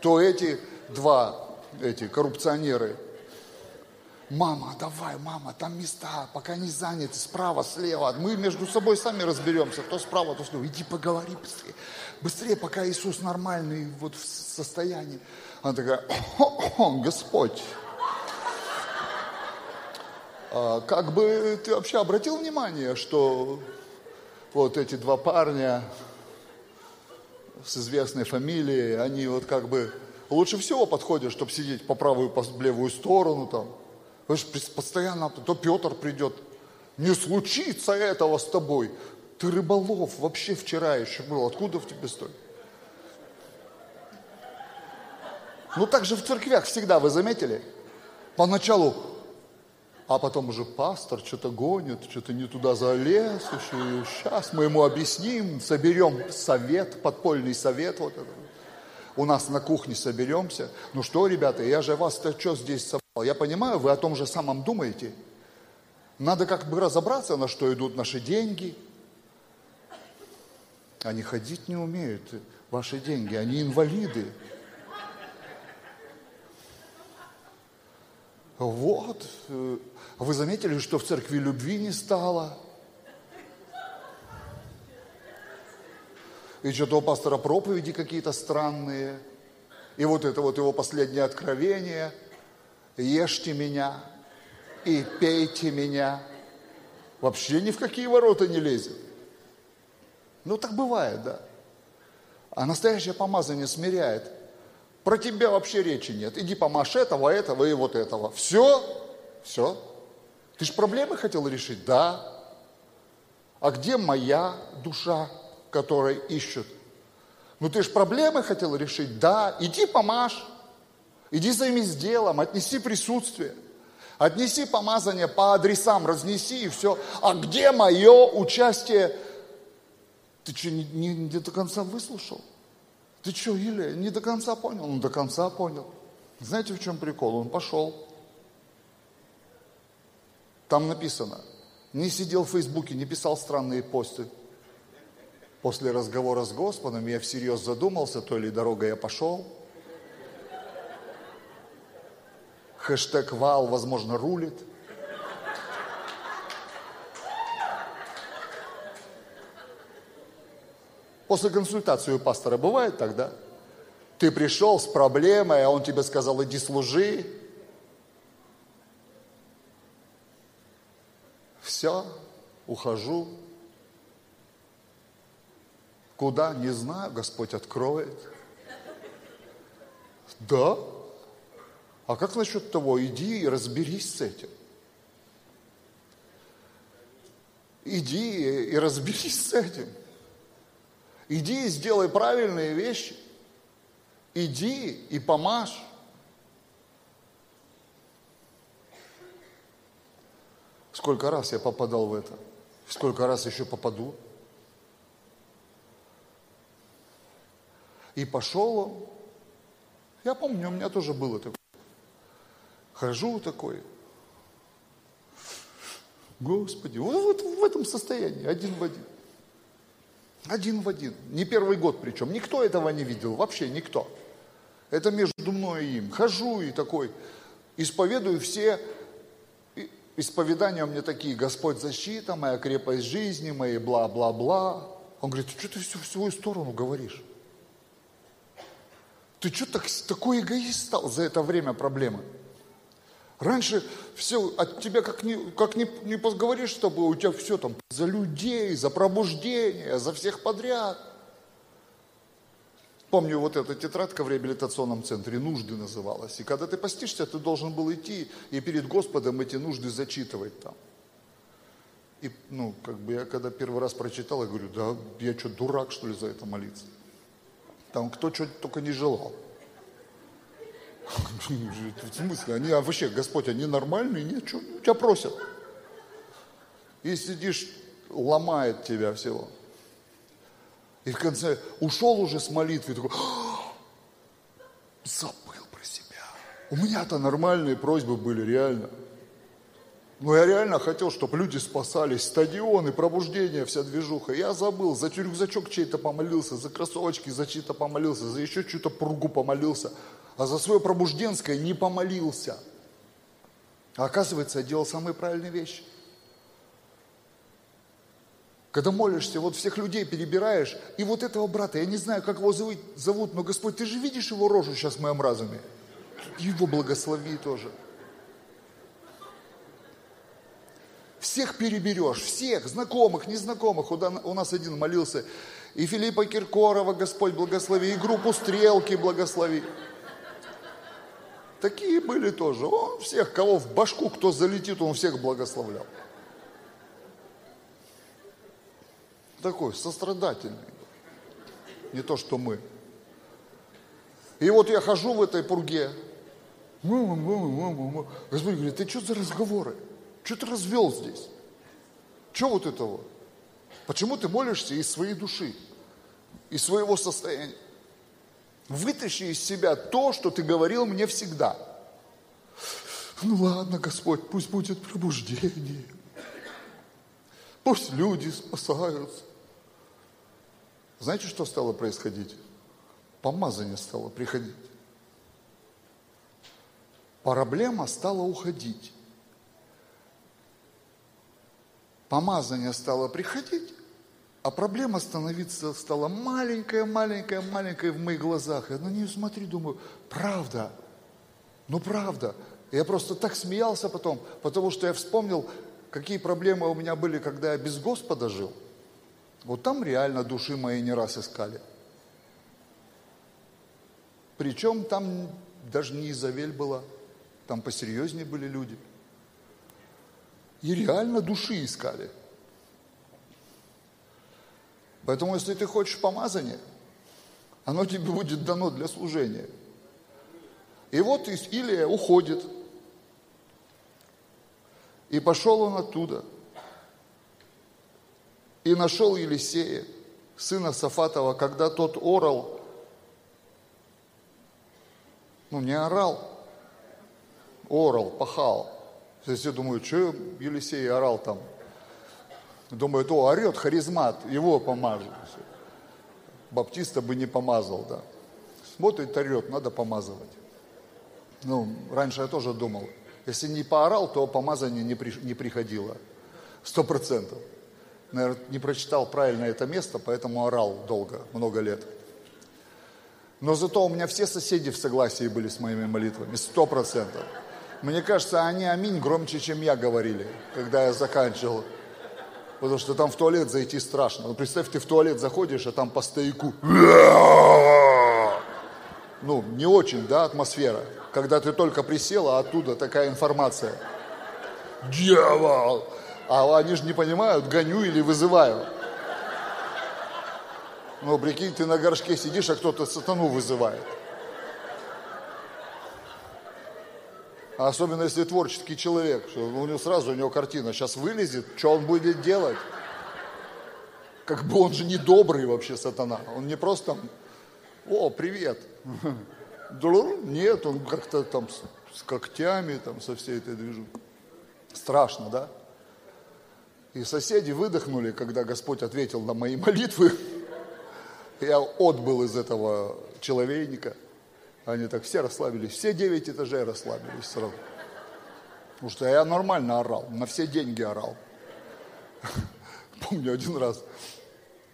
[SPEAKER 1] то эти два, эти коррупционеры, Мама, давай, мама, там места, пока не заняты, справа, слева. Мы между собой сами разберемся, то справа, то слева. Иди поговори быстрее. Быстрее, пока Иисус нормальный вот в состоянии. Она такая, о, Господь. А, как бы ты вообще обратил внимание, что вот эти два парня с известной фамилией, они вот как бы лучше всего подходят, чтобы сидеть по правую, по левую сторону там. Вы же постоянно, то Петр придет, не случится этого с тобой. Ты рыболов, вообще вчера еще был, откуда в тебе стоит? Ну так же в церквях всегда, вы заметили? Поначалу, а потом уже пастор что-то гонит, что-то не туда залез, еще, сейчас мы ему объясним, соберем совет, подпольный совет вот этот. У нас на кухне соберемся. Ну что, ребята, я же вас-то что здесь собрал? Я понимаю, вы о том же самом думаете. Надо как бы разобраться, на что идут наши деньги. Они ходить не умеют, ваши деньги, они инвалиды. Вот. Вы заметили, что в церкви любви не стало? И что-то у пастора проповеди какие-то странные. И вот это вот его последнее откровение. Ешьте меня и пейте меня. Вообще ни в какие ворота не лезет. Ну так бывает, да. А настоящее помазание смиряет. Про тебя вообще речи нет. Иди помажь этого, этого и вот этого. Все, все. Ты же проблемы хотел решить? Да. А где моя душа, которая ищет? Ну ты же проблемы хотел решить? Да. Иди помажь. Иди займись делом, отнеси присутствие. Отнеси помазание по адресам, разнеси и все. А где мое участие? Ты что, не, не, не до конца выслушал? Ты что, Илья, не до конца понял? Он до конца понял. Знаете, в чем прикол? Он пошел. Там написано, не сидел в Фейсбуке, не писал странные посты. После разговора с Господом я всерьез задумался, то ли дорога я пошел. Хэштег вал, возможно, рулит. После консультации у пастора бывает тогда? Ты пришел с проблемой, а он тебе сказал, иди служи. Все, ухожу. Куда? Не знаю, Господь откроет. Да? А как насчет того, иди и разберись с этим. Иди и разберись с этим. Иди и сделай правильные вещи. Иди и помажь. Сколько раз я попадал в это? Сколько раз еще попаду? И пошел он. Я помню, у меня тоже было такое. Хожу такой. Господи, вот в этом состоянии, один в один. Один в один. Не первый год причем. Никто этого не видел, вообще никто. Это между мной и им. Хожу и такой, исповедую все, исповедания у меня такие, Господь защита, моя крепость жизни, мои бла-бла-бла. Он говорит, что ты все в свою сторону говоришь? Ты что так, такой эгоист стал за это время проблемы? Раньше все от тебя как не, как не, не поговоришь с тобой, у тебя все там за людей, за пробуждение, за всех подряд. Помню, вот эта тетрадка в реабилитационном центре «Нужды» называлась. И когда ты постишься, ты должен был идти и перед Господом эти нужды зачитывать там. И, ну, как бы я когда первый раз прочитал, я говорю, да я что, дурак, что ли, за это молиться? Там кто что только не желал. В смысле? Они, а вообще, Господь, они нормальные? Нет, что тебя просят? И сидишь, ломает тебя всего. И в конце ушел уже с молитвы, такой, забыл про себя. У меня-то нормальные просьбы были, реально. Но я реально хотел, чтобы люди спасались, стадионы, пробуждение, вся движуха. Я забыл, за рюкзачок чей-то помолился, за кроссовочки за чьи-то помолился, за еще чью-то пургу помолился а за свое пробужденское не помолился. А оказывается, я делал самые правильные вещи. Когда молишься, вот всех людей перебираешь, и вот этого брата, я не знаю, как его зовут, но Господь, ты же видишь его рожу сейчас в моем разуме? Его благослови тоже. Всех переберешь, всех, знакомых, незнакомых. У нас один молился, и Филиппа Киркорова Господь благослови, и группу Стрелки благослови. Такие были тоже. Он всех, кого в башку, кто залетит, он всех благословлял. Такой сострадательный. Не то, что мы. И вот я хожу в этой пурге. Господь говорит, ты что за разговоры? Что ты развел здесь? Что вот этого? Почему ты молишься из своей души, из своего состояния? Вытащи из себя то, что ты говорил мне всегда. Ну ладно, Господь, пусть будет пробуждение. Пусть люди спасаются. Знаете, что стало происходить? Помазание стало приходить. Проблема стала уходить. Помазание стало приходить, а проблема становиться стала маленькая, маленькая, маленькая в моих глазах. Я на нее смотрю, думаю, правда, ну правда. Я просто так смеялся потом, потому что я вспомнил, какие проблемы у меня были, когда я без Господа жил. Вот там реально души мои не раз искали. Причем там даже не Изавель была, там посерьезнее были люди. И реально души искали – Поэтому, если ты хочешь помазания, оно тебе будет дано для служения. И вот Илия уходит. И пошел он оттуда. И нашел Елисея, сына Сафатова, когда тот орал, ну не орал, орал, пахал. Все думают, что Елисей орал там, Думают, о, орет харизмат, его помажут. Баптиста бы не помазал, да. Смотрит, орет, надо помазывать. Ну, раньше я тоже думал, если не поорал, то помазание не, при, не приходило. Сто процентов. Наверное, не прочитал правильно это место, поэтому орал долго, много лет. Но зато у меня все соседи в согласии были с моими молитвами, сто процентов. Мне кажется, они аминь громче, чем я говорили, когда я заканчивал потому что там в туалет зайти страшно. Ну, представь, ты в туалет заходишь, а там по стояку. Ну, не очень, да, атмосфера. Когда ты только присел, а оттуда такая информация. Дьявол! А они же не понимают, гоню или вызываю. Ну, прикинь, ты на горшке сидишь, а кто-то сатану вызывает. Особенно если творческий человек, что у него сразу у него картина сейчас вылезет, что он будет делать? Как бы он же не добрый вообще сатана. Он не просто, о, привет. Нет, он как-то там с, с когтями, там со всей этой движу. Страшно, да? И соседи выдохнули, когда Господь ответил на мои молитвы. Я отбыл из этого человейника. Они так все расслабились, все девять этажей расслабились сразу. Потому что я нормально орал, на все деньги орал. Помню один раз,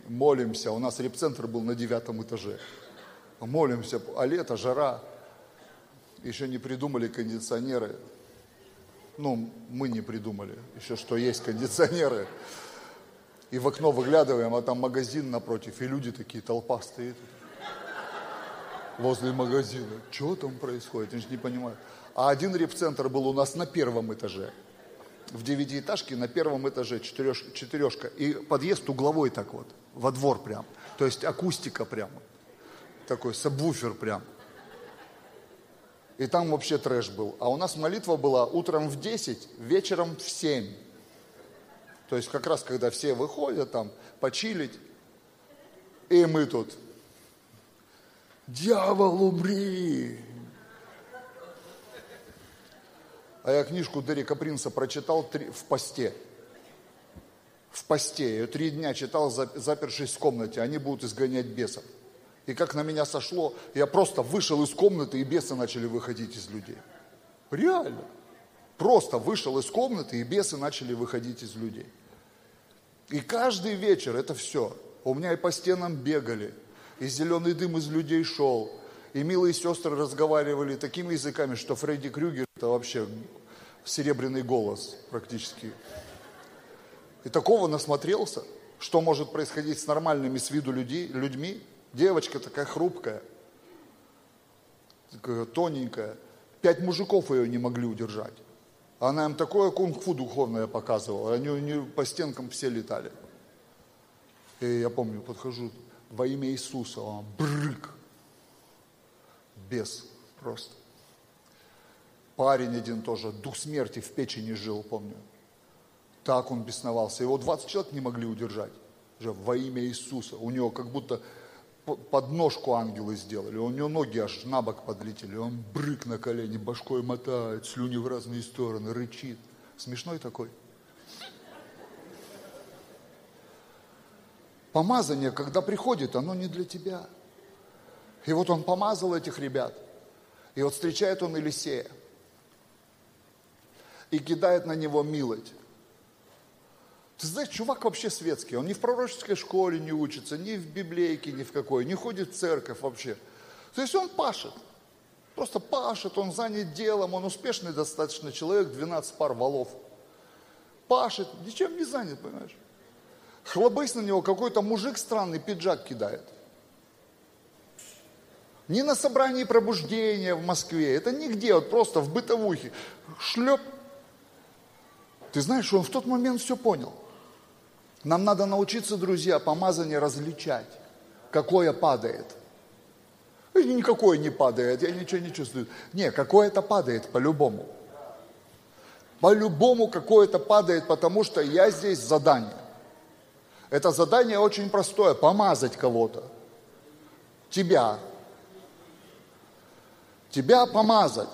[SPEAKER 1] молимся, у нас репцентр был на девятом этаже. Молимся, а лето, жара, еще не придумали кондиционеры. Ну, мы не придумали еще, что есть кондиционеры. И в окно выглядываем, а там магазин напротив, и люди такие, толпа стоит возле магазина. Что там происходит? Я же не понимаю. А один репцентр был у нас на первом этаже. В девятиэтажке на первом этаже четыреш, четырешка. И подъезд угловой так вот, во двор прям. То есть акустика прямо. Такой сабвуфер прям. И там вообще трэш был. А у нас молитва была утром в 10, вечером в 7. То есть как раз когда все выходят там почилить. И мы тут Дьявол, умри! А я книжку Дерека Принца прочитал в посте. В посте. Я ее три дня читал, запершись в комнате. Они будут изгонять бесов. И как на меня сошло, я просто вышел из комнаты, и бесы начали выходить из людей. Реально. Просто вышел из комнаты, и бесы начали выходить из людей. И каждый вечер это все. У меня и по стенам бегали, и зеленый дым из людей шел, и милые сестры разговаривали такими языками, что Фредди Крюгер это вообще серебряный голос практически. И такого насмотрелся, что может происходить с нормальными с виду людей, людьми. Девочка такая хрупкая, такая тоненькая. Пять мужиков ее не могли удержать. Она им такое кунг-фу духовное показывала. Они, они по стенкам все летали. И я помню, подхожу, во имя Иисуса, он брык. Без просто. Парень один тоже, дух смерти в печени жил, помню. Так он бесновался. Его 20 человек не могли удержать. Уже во имя Иисуса. У него как будто подножку ангелы сделали. У него ноги аж на бок подлетели. Он брык на колени, башкой мотает, слюни в разные стороны, рычит. Смешной такой. Помазание, когда приходит, оно не для тебя. И вот он помазал этих ребят. И вот встречает он Елисея. И кидает на него милость. Ты знаешь, чувак вообще светский. Он ни в пророческой школе не учится, ни в библейке, ни в какой. Не ходит в церковь вообще. То есть он пашет. Просто пашет, он занят делом, он успешный достаточно человек, 12 пар валов. Пашет, ничем не занят, понимаешь? Хлобысь на него какой-то мужик странный пиджак кидает. Не на собрании пробуждения в Москве, это нигде, вот просто в бытовухе. Шлеп. Ты знаешь, он в тот момент все понял. Нам надо научиться, друзья, помазание различать, какое падает. И никакое не падает, я ничего не чувствую. Не, какое-то падает по-любому. По-любому какое-то падает, потому что я здесь задание. Это задание очень простое, помазать кого-то. Тебя. Тебя помазать.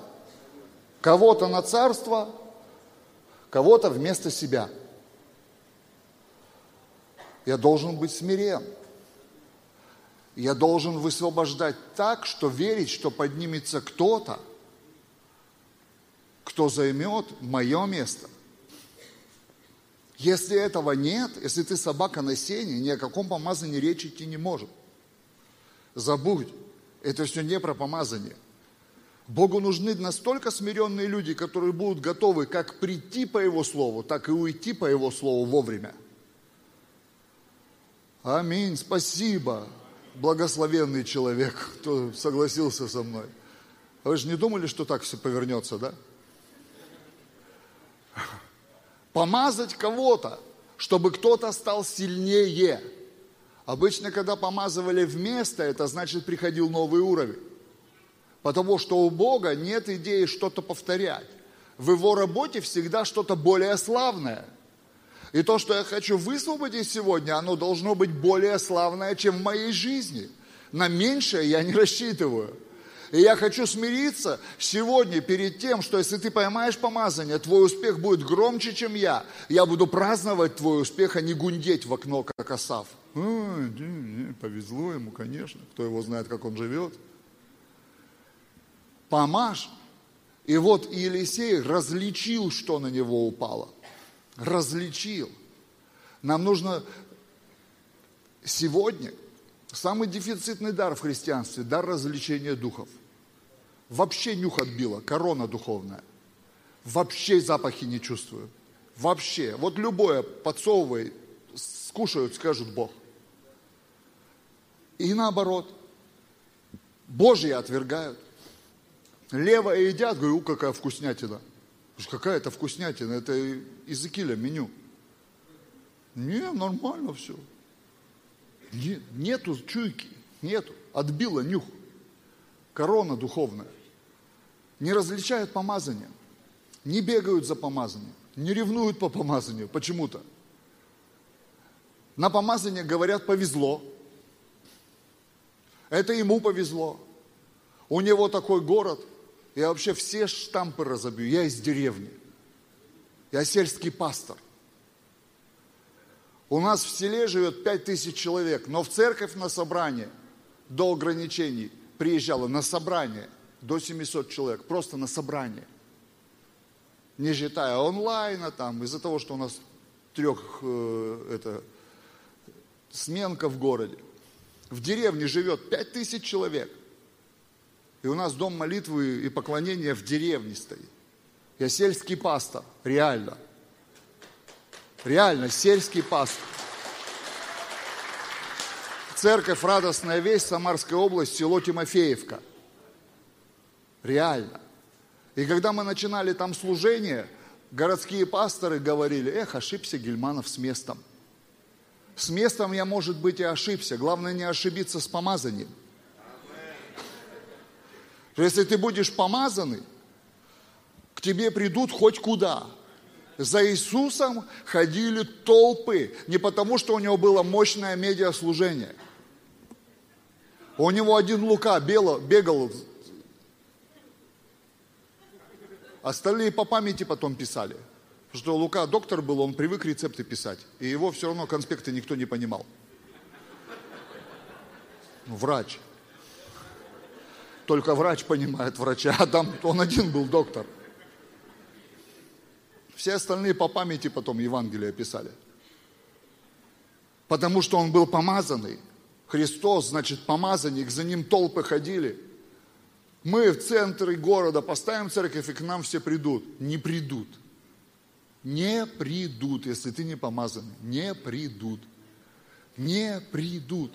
[SPEAKER 1] Кого-то на царство, кого-то вместо себя. Я должен быть смирен. Я должен высвобождать так, что верить, что поднимется кто-то, кто займет мое место. Если этого нет, если ты собака на сене, ни о каком помазании речи идти не может. Забудь, это все не про помазание. Богу нужны настолько смиренные люди, которые будут готовы как прийти по Его Слову, так и уйти по Его Слову вовремя. Аминь, спасибо, благословенный человек, кто согласился со мной. Вы же не думали, что так все повернется, да? Помазать кого-то, чтобы кто-то стал сильнее. Обычно, когда помазывали вместо, это значит приходил новый уровень. Потому что у Бога нет идеи что-то повторять. В его работе всегда что-то более славное. И то, что я хочу высвободить сегодня, оно должно быть более славное, чем в моей жизни. На меньшее я не рассчитываю. И я хочу смириться сегодня перед тем, что если ты поймаешь помазание, твой успех будет громче, чем я. Я буду праздновать твой успех, а не гундеть в окно, как Асав. Повезло ему, конечно. Кто его знает, как он живет. Помажь. И вот Елисей различил, что на него упало. Различил. Нам нужно сегодня Самый дефицитный дар в христианстве – дар развлечения духов. Вообще нюх отбила, корона духовная. Вообще запахи не чувствую. Вообще. Вот любое подсовывай, скушают, скажут Бог. И наоборот. Божьи отвергают. Левое едят, говорю, какая вкуснятина. Какая это вкуснятина, это из Икиля меню. Не, нормально все. Нет, нету чуйки, нету. Отбила нюх. Корона духовная. Не различают помазания. Не бегают за помазанием. Не ревнуют по помазанию почему-то. На помазание говорят повезло. Это ему повезло. У него такой город. Я вообще все штампы разобью. Я из деревни. Я сельский пастор. У нас в селе живет 5 тысяч человек, но в церковь на собрание до ограничений приезжало на собрание до 700 человек, просто на собрание. Не считая онлайна там, из-за того, что у нас трех э, это, сменка в городе. В деревне живет 5 тысяч человек. И у нас дом молитвы и поклонения в деревне стоит. Я сельский пастор, реально. Реально, сельский пастор. Церковь «Радостная весть», Самарская область, село Тимофеевка. Реально. И когда мы начинали там служение, городские пасторы говорили, эх, ошибся Гельманов с местом. С местом я, может быть, и ошибся. Главное не ошибиться с помазанием. Если ты будешь помазанный, к тебе придут хоть куда. За Иисусом ходили толпы, не потому, что у него было мощное медиаслужение. У него один Лука бегал, бегал Остальные по памяти потом писали. Потому что Лука доктор был, он привык рецепты писать. И его все равно конспекты никто не понимал. Ну, врач. Только врач понимает врача, а там он один был доктор. Все остальные по памяти потом Евангелие писали. Потому что он был помазанный. Христос, значит, помазанник, за ним толпы ходили. Мы в центре города поставим церковь, и к нам все придут. Не придут. Не придут, если ты не помазан. Не придут. Не придут.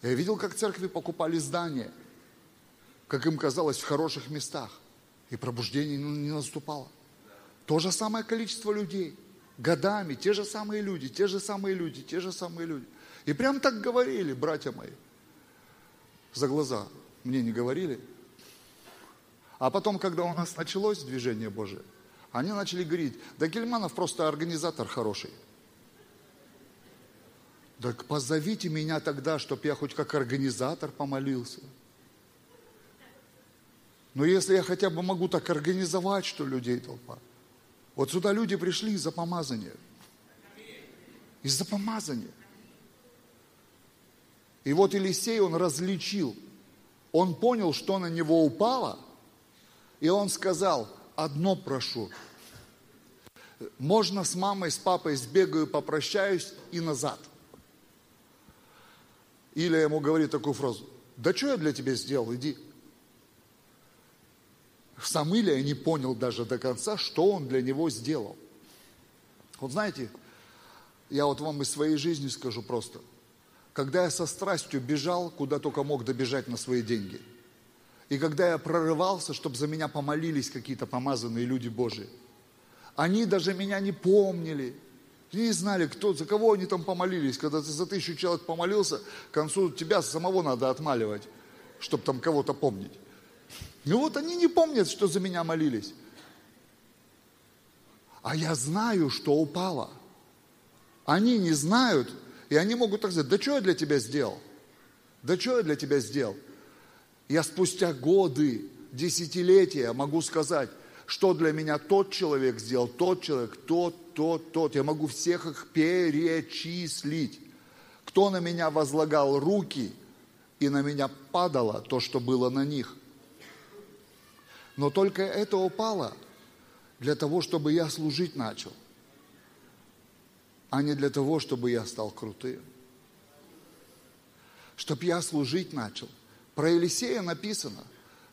[SPEAKER 1] Я видел, как церкви покупали здания, как им казалось, в хороших местах. И пробуждение не наступало. То же самое количество людей. Годами, те же самые люди, те же самые люди, те же самые люди. И прям так говорили, братья мои за глаза мне не говорили. А потом, когда у нас началось движение Божие, они начали говорить, да Гельманов просто организатор хороший. Так позовите меня тогда, чтобы я хоть как организатор помолился. Но если я хотя бы могу так организовать, что людей толпа. Вот сюда люди пришли из-за помазания. Из-за помазания. И вот Елисей, он различил, он понял, что на него упало, и он сказал, одно прошу, можно с мамой, с папой сбегаю, попрощаюсь и назад. Или ему говорит такую фразу, да что я для тебя сделал, иди. Сам Илья не понял даже до конца, что он для него сделал. Вот знаете, я вот вам из своей жизни скажу просто – когда я со страстью бежал, куда только мог добежать на свои деньги. И когда я прорывался, чтобы за меня помолились какие-то помазанные люди Божии. Они даже меня не помнили, не знали, кто, за кого они там помолились. Когда ты за тысячу человек помолился, к концу тебя самого надо отмаливать, чтобы там кого-то помнить. Ну вот они не помнят, что за меня молились. А я знаю, что упало. Они не знают, и они могут так сказать, да что я для тебя сделал? Да что я для тебя сделал? Я спустя годы, десятилетия могу сказать, что для меня тот человек сделал, тот человек, тот, тот, тот. Я могу всех их перечислить. Кто на меня возлагал руки, и на меня падало то, что было на них. Но только это упало для того, чтобы я служить начал а не для того, чтобы я стал крутым. Чтоб я служить начал. Про Елисея написано,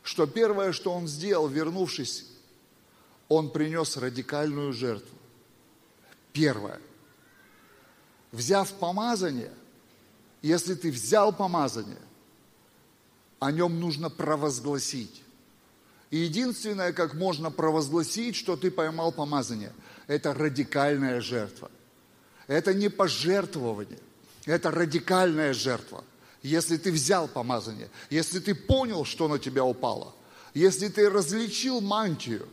[SPEAKER 1] что первое, что он сделал, вернувшись, он принес радикальную жертву. Первое. Взяв помазание, если ты взял помазание, о нем нужно провозгласить. И единственное, как можно провозгласить, что ты поймал помазание, это радикальная жертва – это не пожертвование, это радикальная жертва. Если ты взял помазание, если ты понял, что на тебя упало, если ты различил мантию,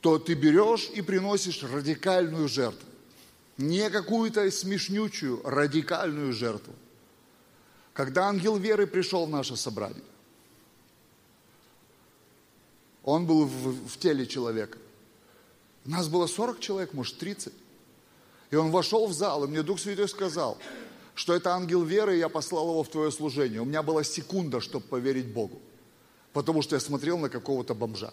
[SPEAKER 1] то ты берешь и приносишь радикальную жертву. Не какую-то смешнючую, радикальную жертву. Когда ангел веры пришел в наше собрание, он был в, в теле человека. Нас было 40 человек, может 30. И он вошел в зал, и мне Дух Святой сказал, что это ангел веры, и я послал его в твое служение. У меня была секунда, чтобы поверить Богу. Потому что я смотрел на какого-то бомжа.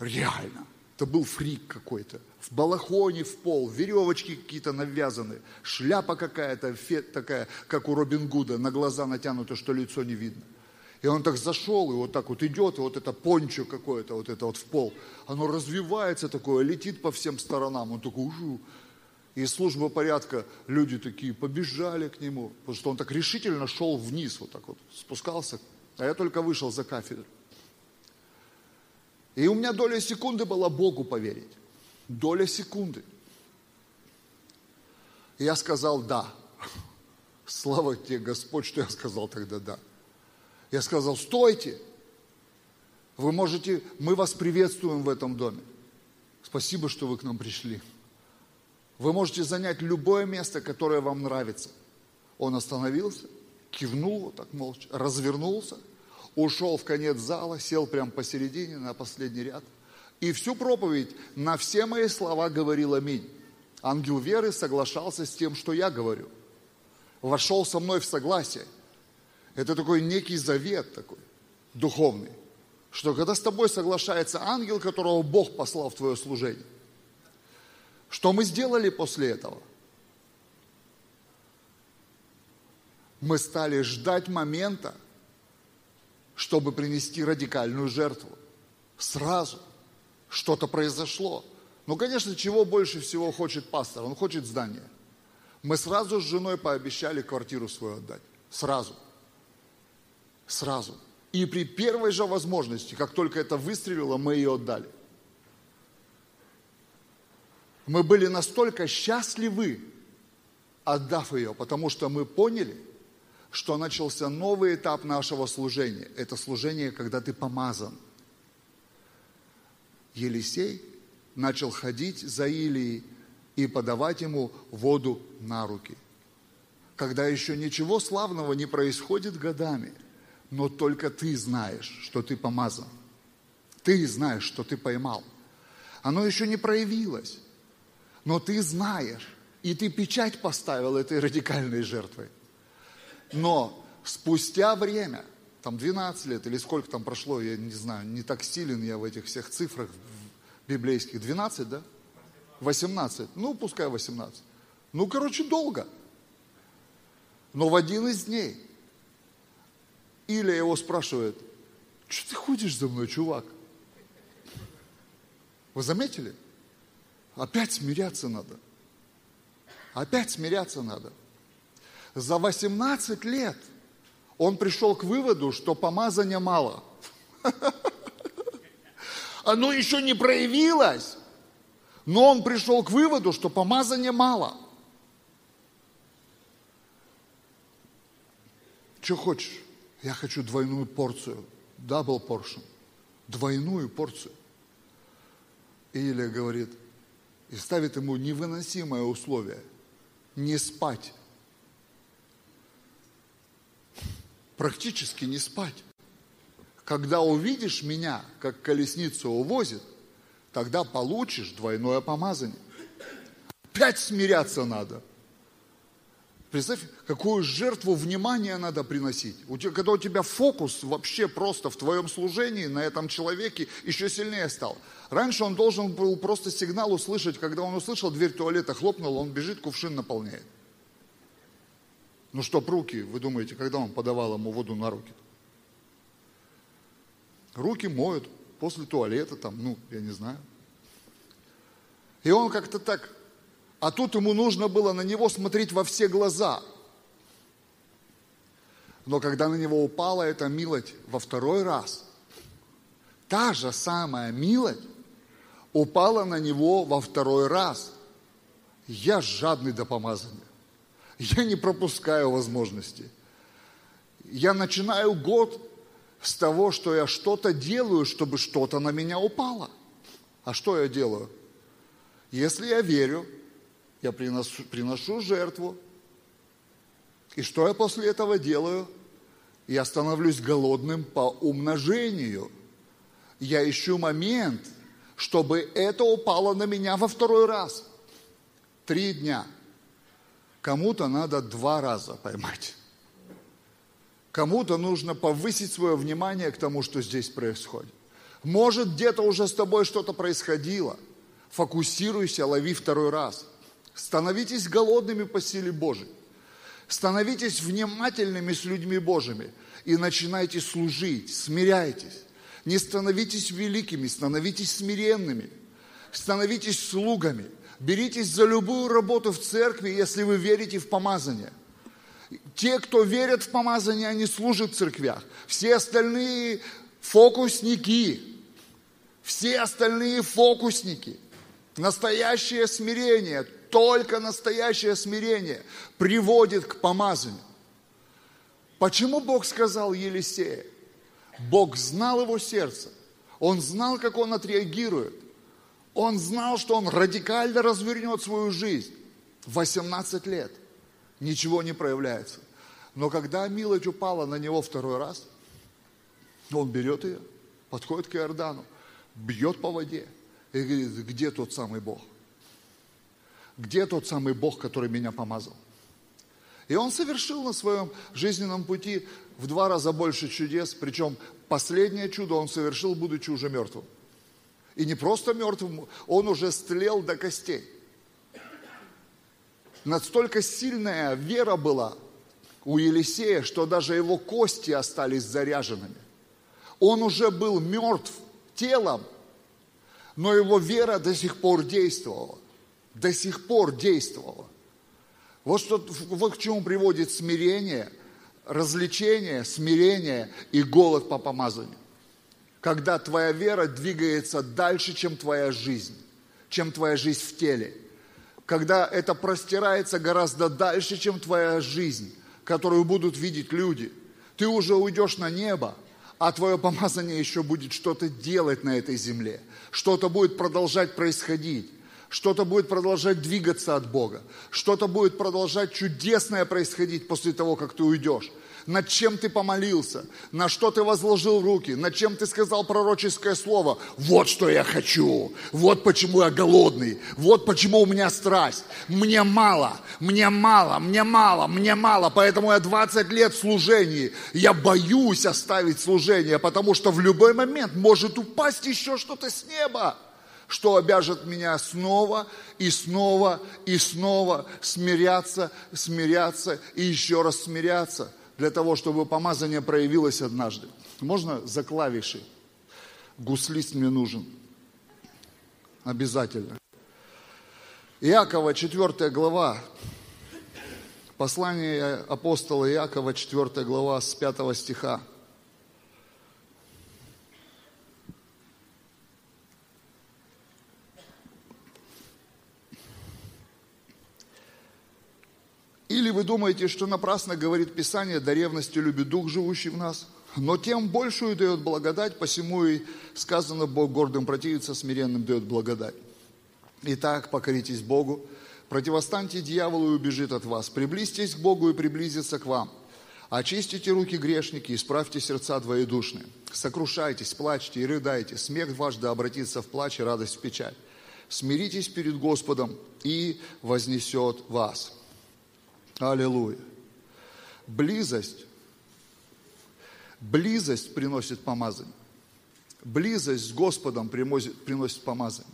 [SPEAKER 1] Реально. Это был фрик какой-то. В балахоне в пол, веревочки какие-то навязаны, шляпа какая-то такая, как у Робин Гуда, на глаза натянута, что лицо не видно. И он так зашел, и вот так вот идет, и вот это пончо какое-то, вот это вот в пол, оно развивается такое, летит по всем сторонам, он такой, ужу. И служба порядка, люди такие побежали к нему, потому что он так решительно шел вниз, вот так вот, спускался, а я только вышел за кафедру. И у меня доля секунды была Богу поверить. Доля секунды. И я сказал «да». Слава тебе, Господь, что я сказал тогда «да». Я сказал, стойте, вы можете, мы вас приветствуем в этом доме. Спасибо, что вы к нам пришли. Вы можете занять любое место, которое вам нравится. Он остановился, кивнул вот так молча, развернулся, ушел в конец зала, сел прямо посередине, на последний ряд. И всю проповедь на все мои слова говорил аминь. Ангел веры соглашался с тем, что я говорю. Вошел со мной в согласие. Это такой некий завет такой, духовный, что когда с тобой соглашается ангел, которого Бог послал в твое служение, что мы сделали после этого? Мы стали ждать момента, чтобы принести радикальную жертву. Сразу что-то произошло. Ну, конечно, чего больше всего хочет пастор? Он хочет здание. Мы сразу с женой пообещали квартиру свою отдать. Сразу. Сразу. И при первой же возможности, как только это выстрелило, мы ее отдали. Мы были настолько счастливы, отдав ее, потому что мы поняли, что начался новый этап нашего служения. Это служение, когда ты помазан. Елисей начал ходить за Илией и подавать ему воду на руки. Когда еще ничего славного не происходит годами, но только ты знаешь, что ты помазан. Ты знаешь, что ты поймал. Оно еще не проявилось, но ты знаешь, и ты печать поставил этой радикальной жертвой. Но спустя время, там 12 лет или сколько там прошло, я не знаю, не так силен я в этих всех цифрах библейских. 12, да? 18. Ну, пускай 18. Ну, короче, долго. Но в один из дней Илья его спрашивает, что ты ходишь за мной, чувак? Вы заметили? Опять смиряться надо. Опять смиряться надо. За 18 лет он пришел к выводу, что помазания мало. Оно еще не проявилось, но он пришел к выводу, что помазания мало. Что хочешь? Я хочу двойную порцию, double portion, двойную порцию. Или говорит, и ставит ему невыносимое условие – не спать практически не спать. Когда увидишь меня, как колесницу увозит, тогда получишь двойное помазание. Опять смиряться надо. Представь, какую жертву внимания надо приносить. У тебя, когда у тебя фокус вообще просто в твоем служении на этом человеке еще сильнее стал. Раньше он должен был просто сигнал услышать, когда он услышал, дверь туалета хлопнула, он бежит, кувшин наполняет. Ну, чтоб руки, вы думаете, когда он подавал ему воду на руки? Руки моют после туалета, там, ну, я не знаю. И он как-то так, а тут ему нужно было на него смотреть во все глаза. Но когда на него упала эта милость во второй раз, та же самая милость упала на него во второй раз. Я жадный до помазания. Я не пропускаю возможности. Я начинаю год с того, что я что-то делаю, чтобы что-то на меня упало. А что я делаю? Если я верю, я приношу, приношу жертву. И что я после этого делаю? Я становлюсь голодным по умножению. Я ищу момент, чтобы это упало на меня во второй раз. Три дня – Кому-то надо два раза поймать. Кому-то нужно повысить свое внимание к тому, что здесь происходит. Может, где-то уже с тобой что-то происходило. Фокусируйся, лови второй раз. Становитесь голодными по силе Божией. Становитесь внимательными с людьми Божьими и начинайте служить, смиряйтесь. Не становитесь великими, становитесь смиренными. Становитесь слугами – Беритесь за любую работу в церкви, если вы верите в помазание. Те, кто верят в помазание, они служат в церквях. Все остальные фокусники. Все остальные фокусники. Настоящее смирение Только настоящее смирение приводит к помазанию. Почему Бог сказал Елисея? Бог знал его сердце. Он знал, как он отреагирует. Он знал, что он радикально развернет свою жизнь. 18 лет. Ничего не проявляется. Но когда милость упала на него второй раз, он берет ее, подходит к Иордану, бьет по воде и говорит, где тот самый Бог? Где тот самый Бог, который меня помазал? И он совершил на своем жизненном пути в два раза больше чудес, причем последнее чудо он совершил, будучи уже мертвым. И не просто мертвым, он уже стлел до костей. Настолько сильная вера была у Елисея, что даже его кости остались заряженными. Он уже был мертв телом, но его вера до сих пор действовала. До сих пор действовала. Вот, что, вот к чему приводит смирение, развлечение, смирение и голод по помазанию. Когда твоя вера двигается дальше, чем твоя жизнь, чем твоя жизнь в теле. Когда это простирается гораздо дальше, чем твоя жизнь, которую будут видеть люди. Ты уже уйдешь на небо, а твое помазание еще будет что-то делать на этой земле. Что-то будет продолжать происходить. Что-то будет продолжать двигаться от Бога. Что-то будет продолжать чудесное происходить после того, как ты уйдешь. Над чем ты помолился, на что ты возложил руки, над чем ты сказал пророческое слово. Вот что я хочу, вот почему я голодный, вот почему у меня страсть. Мне мало, мне мало, мне мало, мне мало, поэтому я 20 лет в служении. Я боюсь оставить служение, потому что в любой момент может упасть еще что-то с неба что обяжет меня снова и снова и снова смиряться, смиряться и еще раз смиряться для того, чтобы помазание проявилось однажды. Можно за клавиши? Гуслист мне нужен. Обязательно. Иакова, 4 глава. Послание апостола Иакова, 4 глава, с 5 стиха. Или вы думаете, что напрасно говорит Писание, до ревности любит Дух, живущий в нас? Но тем большую дает благодать, посему и сказано, Бог гордым противится, смиренным дает благодать. Итак, покоритесь Богу, противостаньте дьяволу и убежит от вас. Приблизьтесь к Богу и приблизится к вам. Очистите руки грешники, исправьте сердца двоедушные. Сокрушайтесь, плачьте и рыдайте. Смех ваш да обратится в плач и радость в печаль. Смиритесь перед Господом и вознесет вас. Аллилуйя. Близость, близость приносит помазание. Близость с Господом приносит, помазание.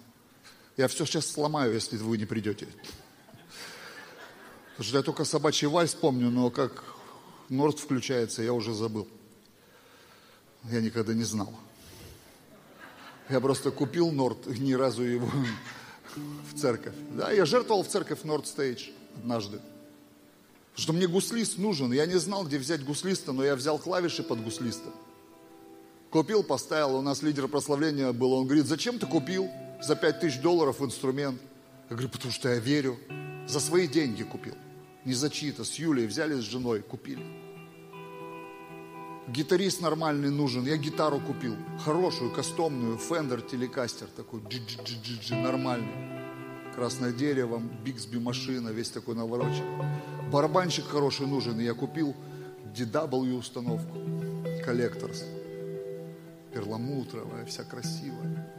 [SPEAKER 1] Я все сейчас сломаю, если вы не придете. Потому что я только собачий вальс помню, но как Норд включается, я уже забыл. Я никогда не знал. Я просто купил Норд, ни разу его в церковь. Да, я жертвовал в церковь Норд Стейдж однажды что мне гуслист нужен. Я не знал, где взять гуслиста, но я взял клавиши под гуслиста. Купил, поставил, у нас лидер прославления был. Он говорит, зачем ты купил за 5 тысяч долларов инструмент? Я говорю, потому что я верю. За свои деньги купил. Не за чьи-то, с Юлей взяли с женой, купили. Гитарист нормальный нужен, я гитару купил. Хорошую, кастомную, Fender телекастер такой, джи -джи -джи -джи, нормальный красное дерево, Биксби машина, весь такой навороченный. Барабанщик хороший нужен, и я купил DW установку, коллекторс, перламутровая, вся красивая.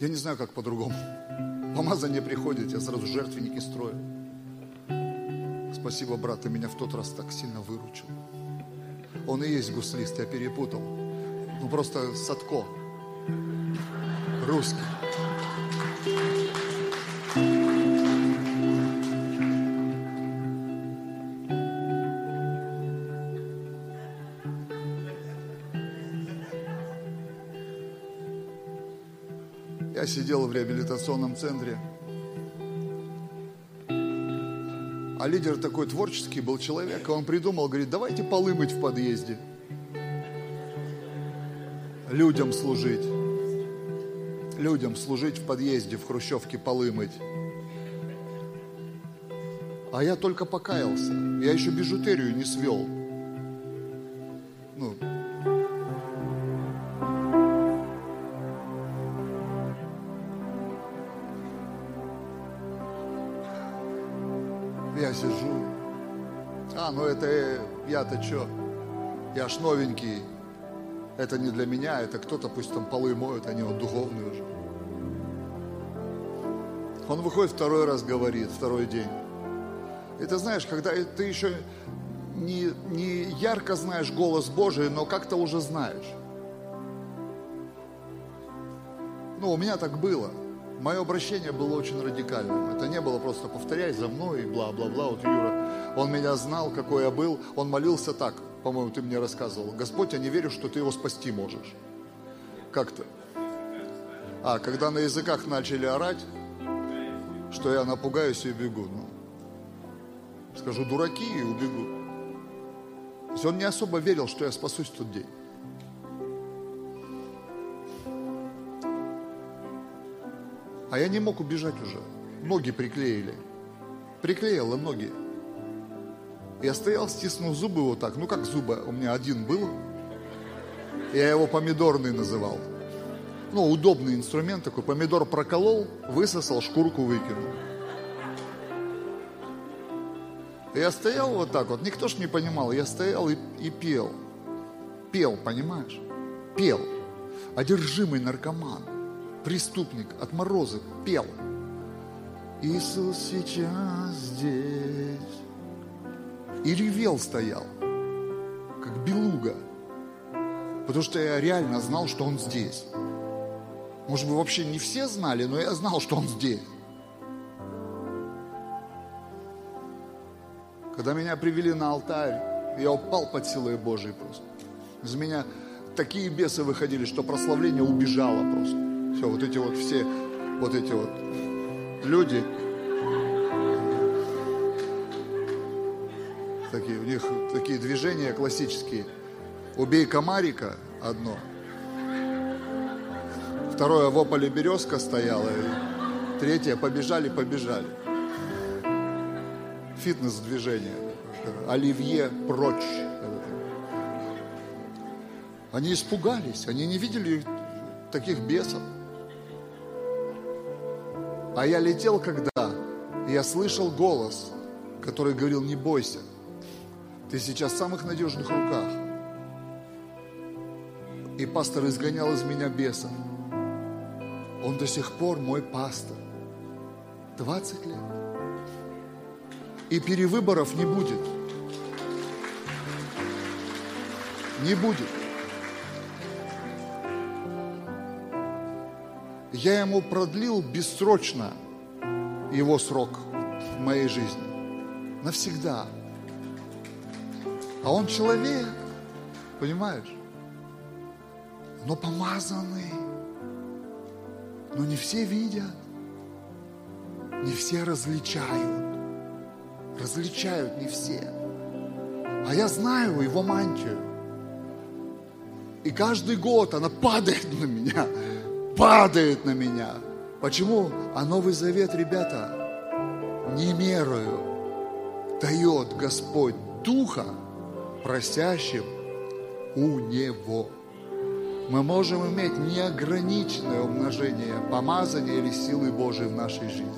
[SPEAKER 1] Я не знаю, как по-другому. Помазание приходит, я сразу жертвенники строю. Спасибо, брат, ты меня в тот раз так сильно выручил. Он и есть гуслист, я перепутал. Ну просто Садко. Русский. Сидел в реабилитационном центре, а лидер такой творческий был человек, он придумал, говорит, давайте полы мыть в подъезде, людям служить. людям служить в подъезде, в хрущевке полы мыть. А я только покаялся. Я еще бижутерию не свел. Я-то что? Я ж новенький. Это не для меня, это кто-то пусть там полы моют, они вот духовные уже. Он выходит второй раз, говорит, второй день. И ты знаешь, когда ты еще не, не ярко знаешь голос Божий, но как-то уже знаешь. Ну, у меня так было. Мое обращение было очень радикальным. Это не было просто повторяй за мной и бла-бла-бла. Вот Юра, он меня знал, какой я был. Он молился так, по-моему, ты мне рассказывал. Господь, я не верю, что ты его спасти можешь. Как-то. А, когда на языках начали орать, что я напугаюсь и убегу. Ну, скажу, дураки и убегу. То есть он не особо верил, что я спасусь в тот день. А я не мог убежать уже. Ноги приклеили. Приклеило ноги. Я стоял, стиснув зубы вот так. Ну, как зубы? У меня один был. Я его помидорный называл. Ну, удобный инструмент такой. Помидор проколол, высосал, шкурку выкинул. Я стоял вот так вот, никто ж не понимал, я стоял и, и пел. Пел, понимаешь? Пел. Одержимый наркоман, преступник, отморозок, пел. Иисус сейчас здесь. И ревел стоял, как белуга. Потому что я реально знал, что он здесь. Может быть, вообще не все знали, но я знал, что он здесь. Когда меня привели на алтарь, я упал под силой Божией просто. Из меня такие бесы выходили, что прославление убежало просто. Все, вот эти вот все, вот эти вот люди, такие, у них такие движения классические. Убей комарика одно. Второе, в ополе березка стояла. И третье, побежали, побежали фитнес-движение. Оливье прочь. Они испугались, они не видели таких бесов. А я летел когда, я слышал голос, который говорил, не бойся, ты сейчас в самых надежных руках. И пастор изгонял из меня бесов. Он до сих пор мой пастор. 20 лет и перевыборов не будет. Не будет. Я ему продлил бессрочно его срок в моей жизни. Навсегда. А он человек, понимаешь? Но помазанный. Но не все видят. Не все различают различают не все. А я знаю его мантию. И каждый год она падает на меня, падает на меня. Почему? А Новый Завет, ребята, не мерою дает Господь Духа просящим у Него. Мы можем иметь неограниченное умножение помазания или силы Божией в нашей жизни.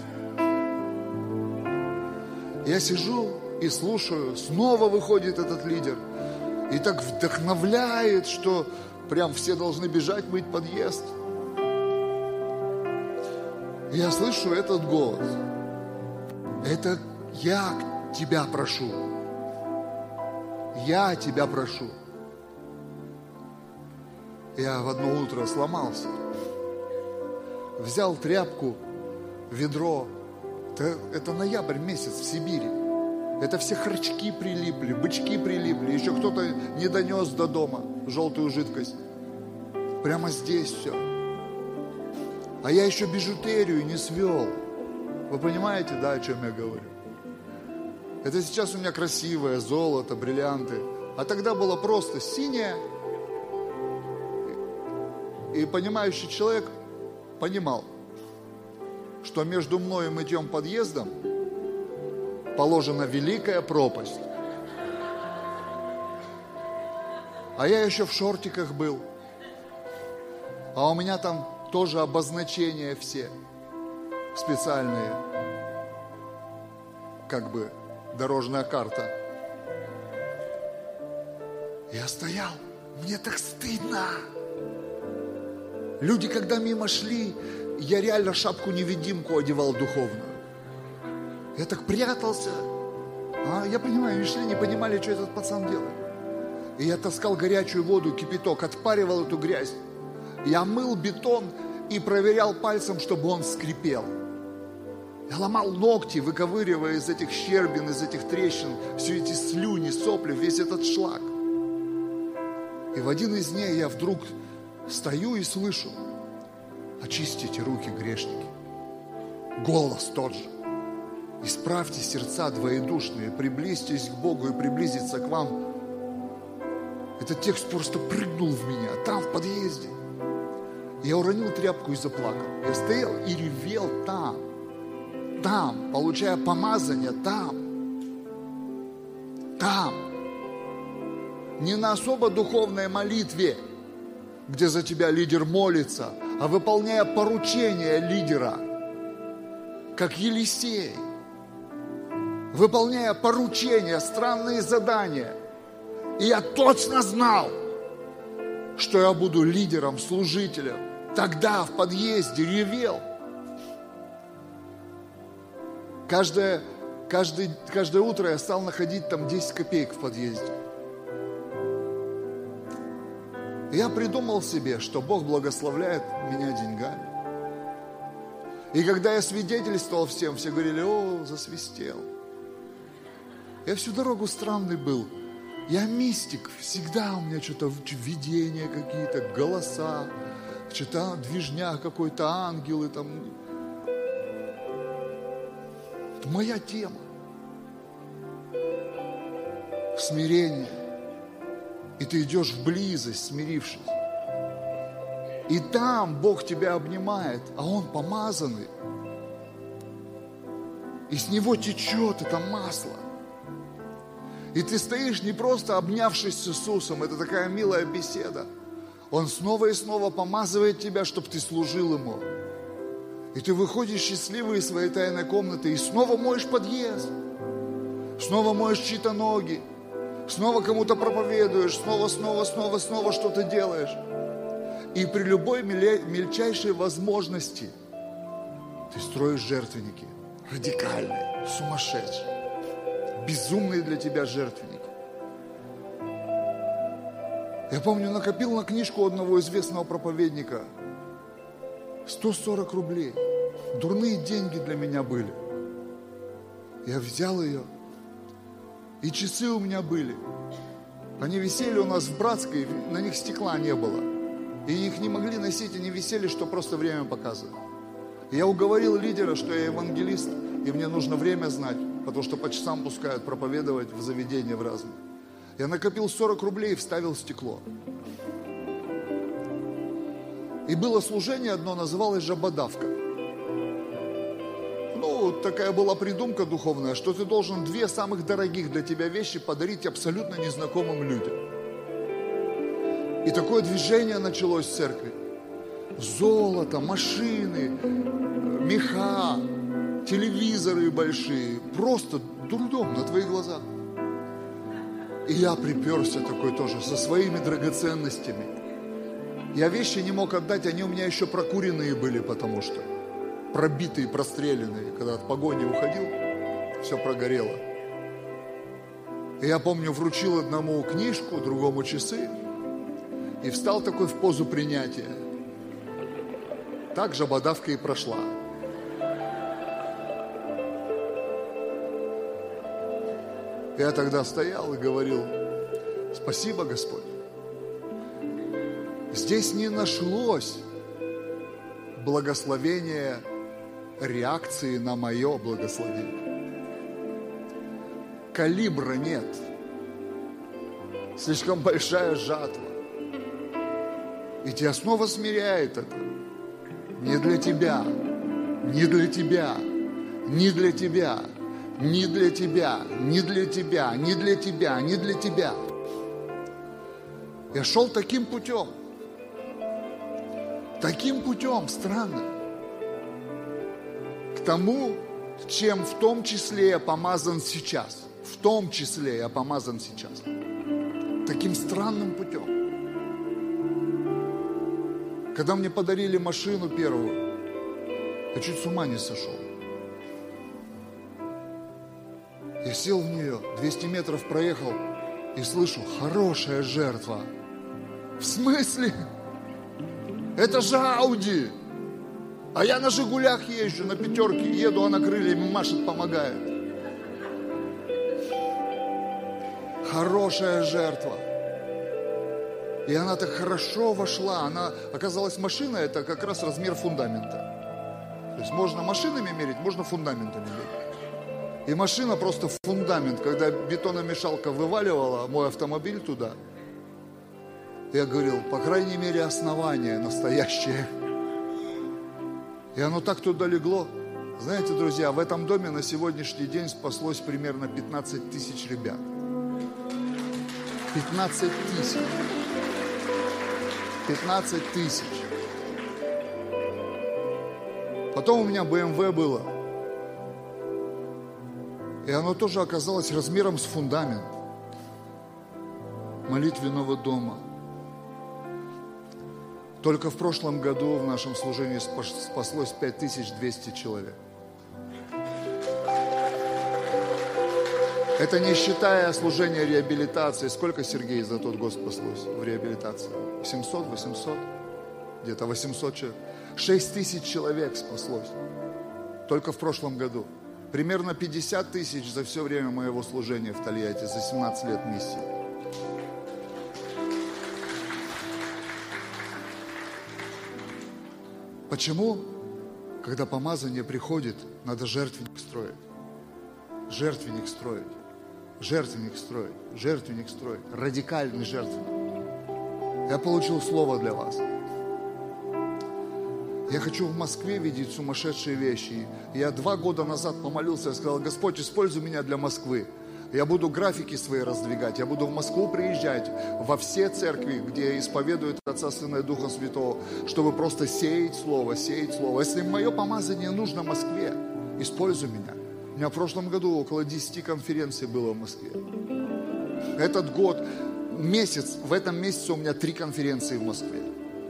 [SPEAKER 1] Я сижу и слушаю, снова выходит этот лидер. И так вдохновляет, что прям все должны бежать мыть подъезд. я слышу этот голос. Это я тебя прошу. Я тебя прошу. Я в одно утро сломался. Взял тряпку, ведро, это, это ноябрь месяц в Сибири. Это все харчки прилипли, бычки прилипли, еще кто-то не донес до дома желтую жидкость. Прямо здесь все. А я еще бижутерию не свел. Вы понимаете, да, о чем я говорю? Это сейчас у меня красивое золото, бриллианты. А тогда было просто синее. И понимающий человек понимал, что между мной и мытьем подъездом положена великая пропасть. А я еще в шортиках был. А у меня там тоже обозначения все специальные. Как бы дорожная карта. Я стоял, мне так стыдно. Люди, когда мимо шли, я реально шапку-невидимку одевал духовную. Я так прятался. А, я понимаю, они шли, не понимали, что этот пацан делает. И я таскал горячую воду, кипяток, отпаривал эту грязь. Я мыл бетон и проверял пальцем, чтобы он скрипел. Я ломал ногти, выковыривая из этих щербин, из этих трещин, все эти слюни, сопли, весь этот шлак. И в один из дней я вдруг стою и слышу, очистите руки, грешники. Голос тот же. Исправьте сердца двоедушные, приблизьтесь к Богу и приблизиться к вам. Этот текст просто прыгнул в меня, там, в подъезде. Я уронил тряпку и заплакал. Я стоял и ревел там, там, получая помазание там, там не на особо духовной молитве, где за тебя лидер молится, а выполняя поручения лидера, как Елисей, выполняя поручения, странные задания. И я точно знал, что я буду лидером, служителем. Тогда в подъезде ревел. Каждое, каждый, каждое утро я стал находить там 10 копеек в подъезде. Я придумал себе, что Бог благословляет меня деньгами. И когда я свидетельствовал всем, все говорили, о, засвистел. Я всю дорогу странный был. Я мистик, всегда у меня что-то видения какие-то, голоса, что-то движня какой-то, ангелы там. Это моя тема. Смирение и ты идешь в близость, смирившись. И там Бог тебя обнимает, а Он помазанный. И с него течет это масло. И ты стоишь не просто обнявшись с Иисусом, это такая милая беседа. Он снова и снова помазывает тебя, чтобы ты служил Ему. И ты выходишь счастливый из своей тайной комнаты и снова моешь подъезд. Снова моешь чьи-то ноги снова кому-то проповедуешь, снова, снова, снова, снова что-то делаешь. И при любой мельчайшей возможности ты строишь жертвенники, радикальные, сумасшедшие, безумные для тебя жертвенники. Я помню, накопил на книжку одного известного проповедника 140 рублей. Дурные деньги для меня были. Я взял ее – и часы у меня были. Они висели у нас в Братской, на них стекла не было. И их не могли носить, они висели, что просто время показывает. я уговорил лидера, что я евангелист, и мне нужно время знать, потому что по часам пускают проповедовать в заведения в разные. Я накопил 40 рублей и вставил стекло. И было служение одно, называлось «Жабодавка» ну, такая была придумка духовная, что ты должен две самых дорогих для тебя вещи подарить абсолютно незнакомым людям. И такое движение началось в церкви. Золото, машины, меха, телевизоры большие. Просто дурдом на твоих глазах. И я приперся такой тоже со своими драгоценностями. Я вещи не мог отдать, они у меня еще прокуренные были, потому что пробитые, простреленные, когда от погони уходил, все прогорело. И я помню, вручил одному книжку, другому часы, и встал такой в позу принятия. Так же бодавка и прошла. Я тогда стоял и говорил, спасибо, Господь. Здесь не нашлось благословения реакции на мое благословение. Калибра нет. Слишком большая жатва. И тебя снова смиряет это. не для тебя, не для тебя, не для тебя, не для тебя, не для тебя, не для тебя, не для тебя. Я шел таким путем, таким путем странным, к тому, чем в том числе я помазан сейчас. В том числе я помазан сейчас. Таким странным путем. Когда мне подарили машину первую, я чуть с ума не сошел. Я сел в нее, 200 метров проехал и слышу, хорошая жертва. В смысле? Это же Ауди. А я на Жигулях езжу, на пятерке еду, она крыльями машет, помогает. Хорошая жертва. И она так хорошо вошла. Она, оказалась, машина это как раз размер фундамента. То есть можно машинами мерить, можно фундаментами мерить. И машина просто фундамент. Когда бетономешалка вываливала мой автомобиль туда, я говорил, по крайней мере, основание настоящее. И оно так туда легло. Знаете, друзья, в этом доме на сегодняшний день спаслось примерно 15 тысяч ребят. 15 тысяч. 15 тысяч. Потом у меня BMW было. И оно тоже оказалось размером с фундамент молитвенного дома. Только в прошлом году в нашем служении спаслось 5200 человек. Это не считая служения реабилитации. Сколько Сергей за тот год спаслось в реабилитации? 700, 800? Где-то 800 человек. 6 тысяч человек спаслось. Только в прошлом году. Примерно 50 тысяч за все время моего служения в Тольятти, за 17 лет миссии. Почему, когда помазание приходит, надо жертвенник строить? Жертвенник строить жертвенник строить, жертвенник строить, радикальный жертвенник. Я получил слово для вас. Я хочу в Москве видеть сумасшедшие вещи. Я два года назад помолился, я сказал, Господь, используй меня для Москвы. Я буду графики свои раздвигать, я буду в Москву приезжать, во все церкви, где исповедуют Отца, Сына и Духа Святого, чтобы просто сеять Слово, сеять Слово. Если мое помазание нужно Москве, используй меня. У меня в прошлом году около 10 конференций было в Москве. Этот год, месяц, в этом месяце у меня три конференции в Москве.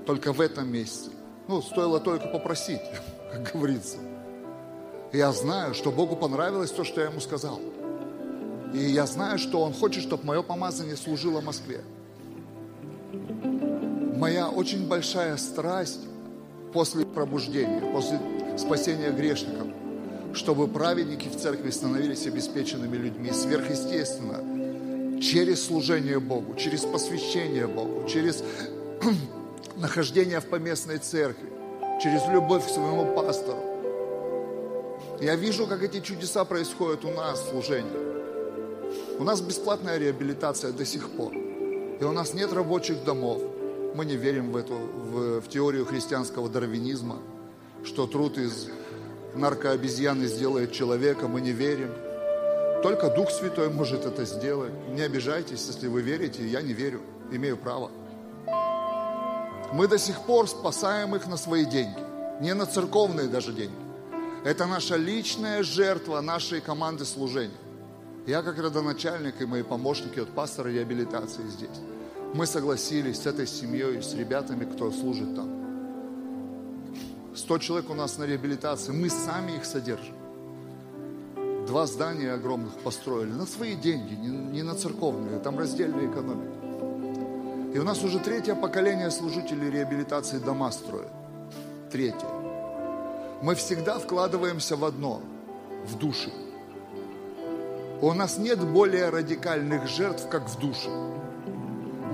[SPEAKER 1] Только в этом месяце. Ну, стоило только попросить, как говорится. я знаю, что Богу понравилось то, что я ему сказал. И я знаю, что Он хочет, чтобы мое помазание служило Москве. Моя очень большая страсть после пробуждения, после спасения грешников – чтобы праведники в церкви становились обеспеченными людьми сверхъестественно, через служение Богу, через посвящение Богу, через нахождение в поместной церкви, через любовь к своему пастору. Я вижу, как эти чудеса происходят у нас в служении. У нас бесплатная реабилитация до сих пор. И у нас нет рабочих домов. Мы не верим в эту, в, в теорию христианского дарвинизма, что труд из наркообезьяны сделает человека, мы не верим. Только Дух Святой может это сделать. Не обижайтесь, если вы верите, я не верю, имею право. Мы до сих пор спасаем их на свои деньги, не на церковные даже деньги. Это наша личная жертва нашей команды служения. Я как родоначальник и мои помощники от пастора реабилитации здесь. Мы согласились с этой семьей, с ребятами, кто служит там. 100 человек у нас на реабилитации, мы сами их содержим. Два здания огромных построили на свои деньги, не на церковные, там раздельная экономика. И у нас уже третье поколение служителей реабилитации дома строят. Третье. Мы всегда вкладываемся в одно, в души. У нас нет более радикальных жертв, как в душе.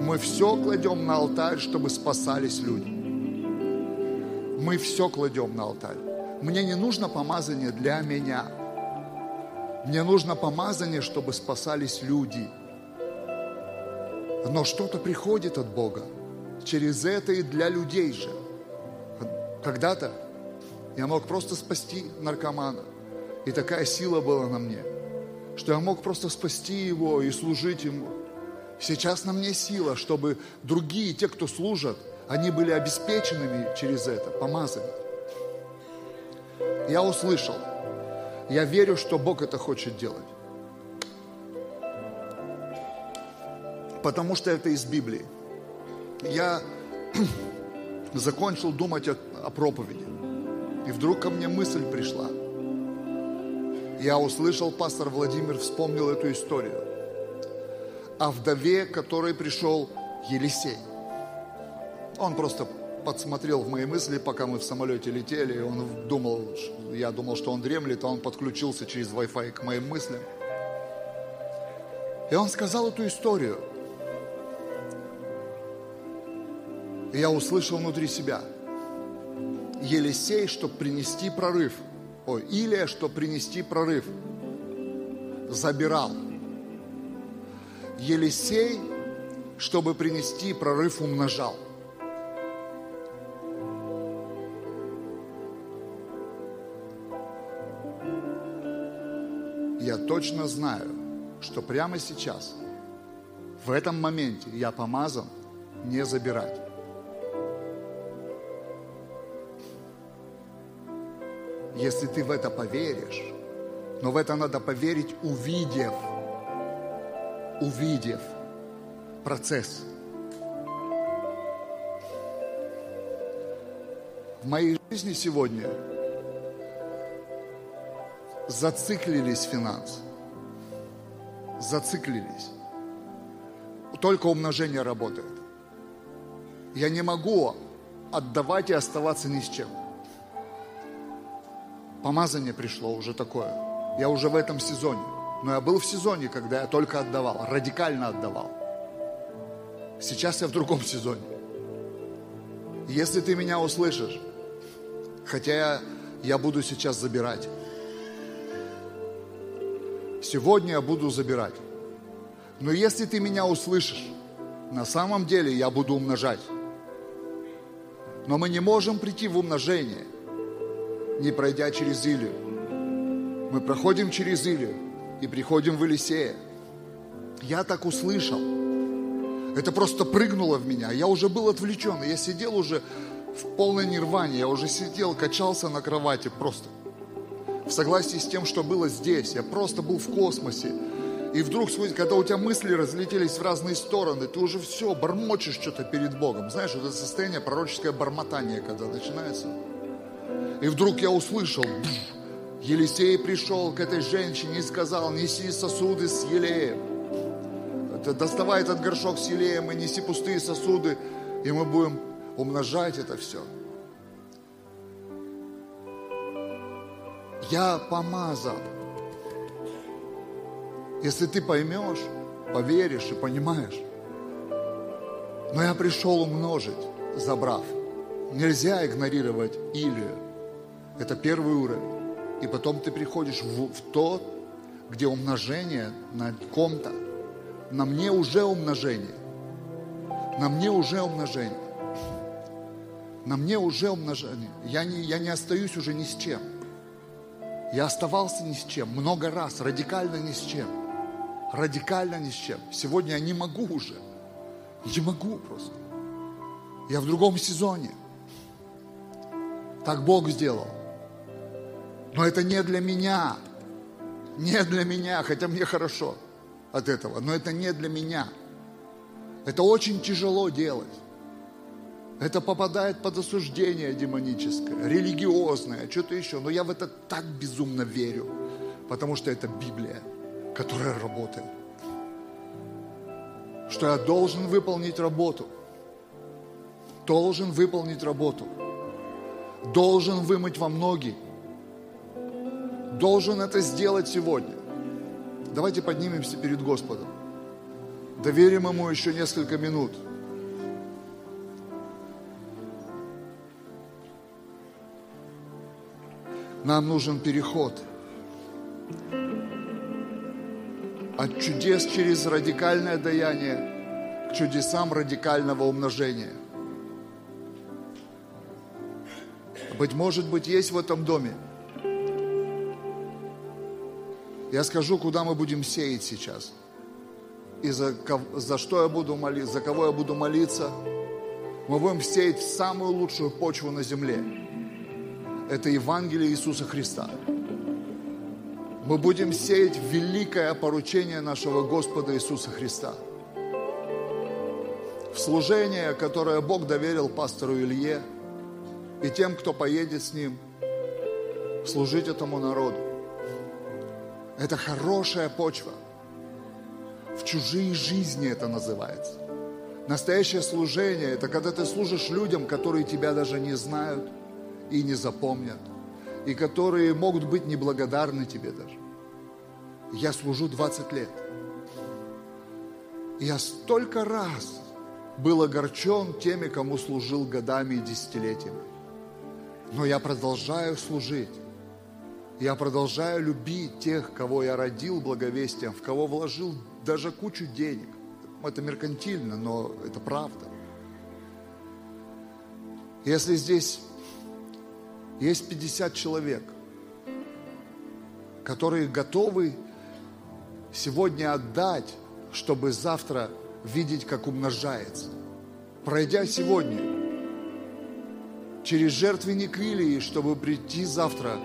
[SPEAKER 1] Мы все кладем на алтарь, чтобы спасались люди мы все кладем на алтарь. Мне не нужно помазание для меня. Мне нужно помазание, чтобы спасались люди. Но что-то приходит от Бога. Через это и для людей же. Когда-то Я мог просто спасти наркомана. И такая сила была на мне, что я мог просто спасти его и служить ему. Сейчас на мне сила, чтобы другие, те, кто служат, они были обеспеченными через это, помазаны. Я услышал. Я верю, что Бог это хочет делать. Потому что это из Библии. Я закончил думать о, о проповеди. И вдруг ко мне мысль пришла. Я услышал, пастор Владимир вспомнил эту историю. О вдове, которой пришел Елисей. Он просто подсмотрел в мои мысли, пока мы в самолете летели, и он думал, я думал, что он дремлет, а он подключился через Wi-Fi к моим мыслям. И он сказал эту историю. И я услышал внутри себя. Елисей, чтобы принести прорыв, ой, Илия, чтобы принести прорыв, забирал. Елисей, чтобы принести прорыв, умножал. Я точно знаю, что прямо сейчас, в этом моменте я помазан не забирать. Если ты в это поверишь. Но в это надо поверить, увидев, увидев процесс. В моей жизни сегодня зациклились финансы. Зациклились. Только умножение работает. Я не могу отдавать и оставаться ни с чем. Помазание пришло уже такое. Я уже в этом сезоне. Но я был в сезоне, когда я только отдавал, радикально отдавал. Сейчас я в другом сезоне. Если ты меня услышишь, хотя я, я буду сейчас забирать. Сегодня я буду забирать. Но если ты меня услышишь, на самом деле я буду умножать. Но мы не можем прийти в умножение – не пройдя через Илию. Мы проходим через Илию и приходим в Елисея. Я так услышал. Это просто прыгнуло в меня. Я уже был отвлечен. Я сидел уже в полной нирване. Я уже сидел, качался на кровати просто. В согласии с тем, что было здесь. Я просто был в космосе. И вдруг, когда у тебя мысли разлетелись в разные стороны, ты уже все, бормочешь что-то перед Богом. Знаешь, вот это состояние пророческое бормотание, когда начинается. И вдруг я услышал, Елисей пришел к этой женщине и сказал, неси сосуды с елеем. Доставай этот горшок с елеем и неси пустые сосуды, и мы будем умножать это все. Я помазал. Если ты поймешь, поверишь и понимаешь. Но я пришел умножить, забрав. Нельзя игнорировать Илью. Это первый уровень. И потом ты приходишь в, в то, где умножение на ком-то. На мне уже умножение. На мне уже умножение. На мне уже умножение. Я не, я не остаюсь уже ни с чем. Я оставался ни с чем. Много раз. Радикально ни с чем. Радикально ни с чем. Сегодня я не могу уже. Не могу просто. Я в другом сезоне. Так Бог сделал. Но это не для меня. Не для меня, хотя мне хорошо от этого. Но это не для меня. Это очень тяжело делать. Это попадает под осуждение демоническое, религиозное, что-то еще. Но я в это так безумно верю, потому что это Библия, которая работает. Что я должен выполнить работу. Должен выполнить работу. Должен вымыть вам ноги должен это сделать сегодня. Давайте поднимемся перед Господом. Доверим Ему еще несколько минут. Нам нужен переход от чудес через радикальное даяние к чудесам радикального умножения. Быть может быть, есть в этом доме. Я скажу, куда мы будем сеять сейчас. И за, за что я буду молиться, за кого я буду молиться. Мы будем сеять в самую лучшую почву на земле. Это Евангелие Иисуса Христа. Мы будем сеять великое поручение нашего Господа Иисуса Христа. В служение, которое Бог доверил пастору Илье и тем, кто поедет с ним, служить этому народу. Это хорошая почва. В чужие жизни это называется. Настоящее служение – это когда ты служишь людям, которые тебя даже не знают и не запомнят, и которые могут быть неблагодарны тебе даже. Я служу 20 лет. Я столько раз был огорчен теми, кому служил годами и десятилетиями. Но я продолжаю служить. Я продолжаю любить тех, кого я родил благовестием, в кого вложил даже кучу денег. Это меркантильно, но это правда. Если здесь есть 50 человек, которые готовы сегодня отдать, чтобы завтра видеть, как умножается. Пройдя сегодня через жертвенник Илии, чтобы прийти завтра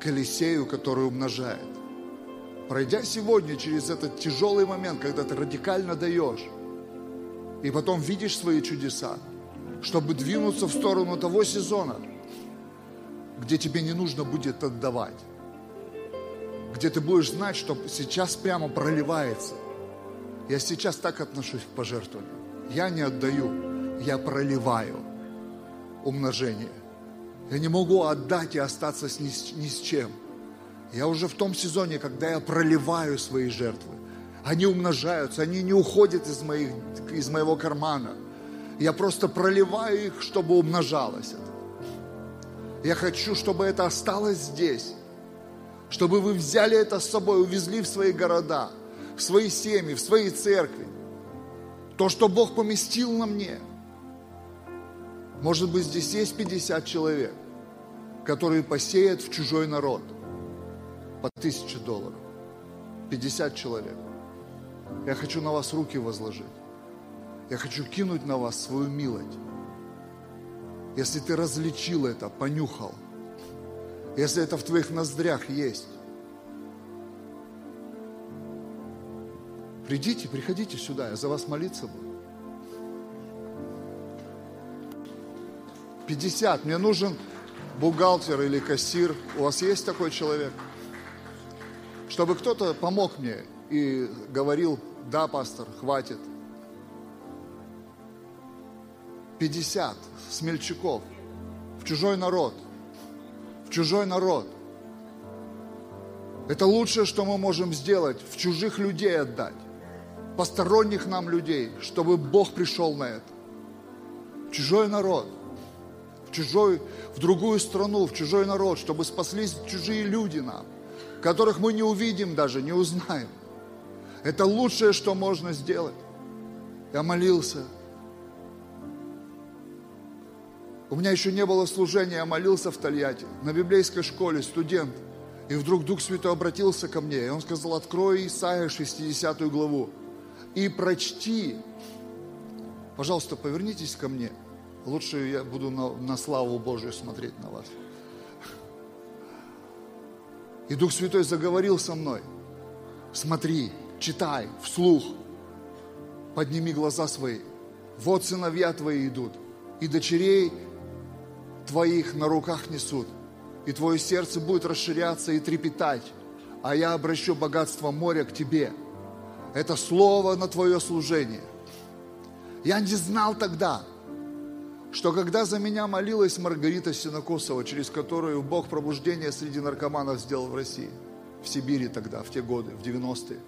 [SPEAKER 1] к Елисею, который умножает. Пройдя сегодня через этот тяжелый момент, когда ты радикально даешь, и потом видишь свои чудеса, чтобы двинуться в сторону того сезона, где тебе не нужно будет отдавать, где ты будешь знать, что сейчас прямо проливается. Я сейчас так отношусь к пожертвованию. Я не отдаю, я проливаю умножение. Я не могу отдать и остаться ни, с, ни с чем. Я уже в том сезоне, когда я проливаю свои жертвы. Они умножаются, они не уходят из, моих, из моего кармана. Я просто проливаю их, чтобы умножалось это. Я хочу, чтобы это осталось здесь. Чтобы вы взяли это с собой, увезли в свои города, в свои семьи, в свои церкви. То, что Бог поместил на мне – может быть, здесь есть 50 человек, которые посеют в чужой народ по тысяче долларов. 50 человек. Я хочу на вас руки возложить. Я хочу кинуть на вас свою милость. Если ты различил это, понюхал, если это в твоих ноздрях есть, придите, приходите сюда, я за вас молиться буду. 50. Мне нужен бухгалтер или кассир. У вас есть такой человек? Чтобы кто-то помог мне и говорил, да, пастор, хватит. 50 смельчаков в чужой народ. В чужой народ. Это лучшее, что мы можем сделать, в чужих людей отдать. Посторонних нам людей, чтобы Бог пришел на это. Чужой народ в чужой, в другую страну, в чужой народ, чтобы спаслись чужие люди нам, которых мы не увидим даже, не узнаем. Это лучшее, что можно сделать. Я молился. У меня еще не было служения, я молился в Тольятти, на библейской школе, студент. И вдруг Дух Святой обратился ко мне, и Он сказал, открой Исаия 60 главу и прочти. Пожалуйста, повернитесь ко мне – Лучше я буду на, на славу Божию смотреть на вас. И Дух Святой заговорил со мной. Смотри, читай, вслух. Подними глаза свои. Вот сыновья твои идут, и дочерей твоих на руках несут. И твое сердце будет расширяться и трепетать, а я обращу богатство моря к тебе. Это слово на твое служение. Я не знал тогда, что когда за меня молилась Маргарита Синокосова, через которую Бог пробуждение среди наркоманов сделал в России, в Сибири тогда, в те годы, в 90-е,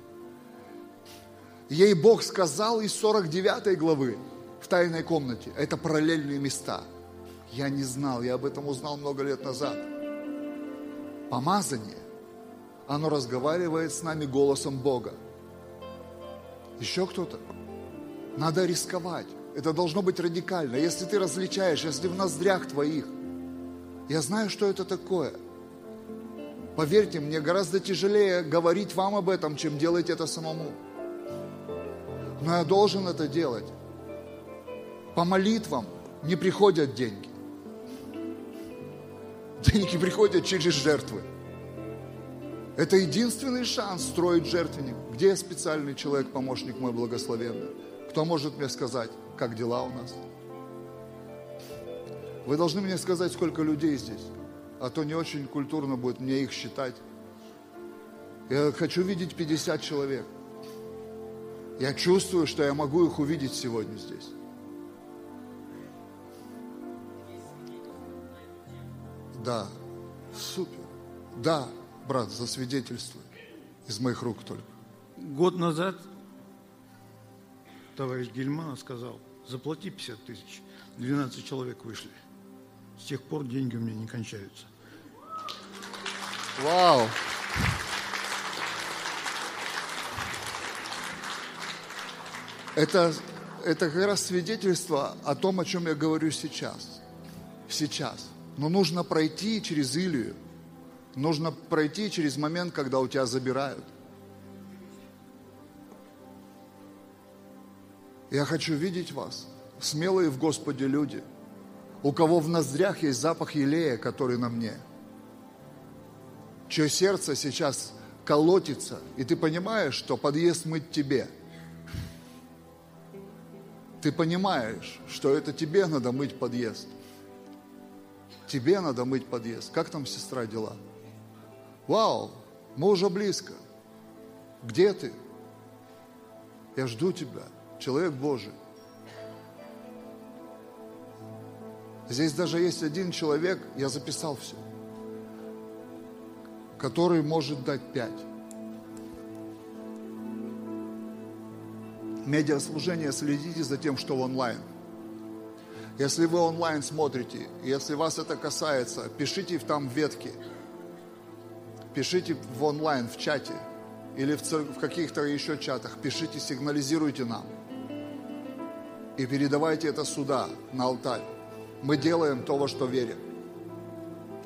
[SPEAKER 1] ей Бог сказал из 49 главы в тайной комнате, это параллельные места. Я не знал, я об этом узнал много лет назад. Помазание, оно разговаривает с нами голосом Бога. Еще кто-то? Надо рисковать. Это должно быть радикально. Если ты различаешь, если в ноздрях твоих, я знаю, что это такое. Поверьте, мне гораздо тяжелее говорить вам об этом, чем делать это самому. Но я должен это делать. По молитвам не приходят деньги. Деньги приходят через жертвы. Это единственный шанс строить жертвенник. Где специальный человек, помощник мой благословенный? Кто может мне сказать, как дела у нас? Вы должны мне сказать, сколько людей здесь, а то не очень культурно будет мне их считать. Я хочу видеть 50 человек. Я чувствую, что я могу их увидеть сегодня здесь. Да, супер. Да, брат, засвидетельствуй. Из моих рук только.
[SPEAKER 2] Год назад товарищ Гельмана сказал, заплати 50 тысяч. 12 человек вышли. С тех пор деньги у меня не кончаются.
[SPEAKER 1] Вау! Это, это как раз свидетельство о том, о чем я говорю сейчас. Сейчас. Но нужно пройти через Илью. Нужно пройти через момент, когда у тебя забирают. Я хочу видеть вас, смелые в Господе люди, у кого в ноздрях есть запах елея, который на мне, чье сердце сейчас колотится, и ты понимаешь, что подъезд мыть тебе. Ты понимаешь, что это тебе надо мыть подъезд. Тебе надо мыть подъезд. Как там, сестра, дела? Вау, мы уже близко. Где ты? Я жду тебя, человек Божий. Здесь даже есть один человек, я записал все, который может дать пять. Медиаслужение, следите за тем, что в онлайн. Если вы онлайн смотрите, если вас это касается, пишите там в ветке, пишите в онлайн, в чате или в, церк... в каких-то еще чатах, пишите, сигнализируйте нам. И передавайте это сюда, на алтарь. Мы делаем то, во что верим.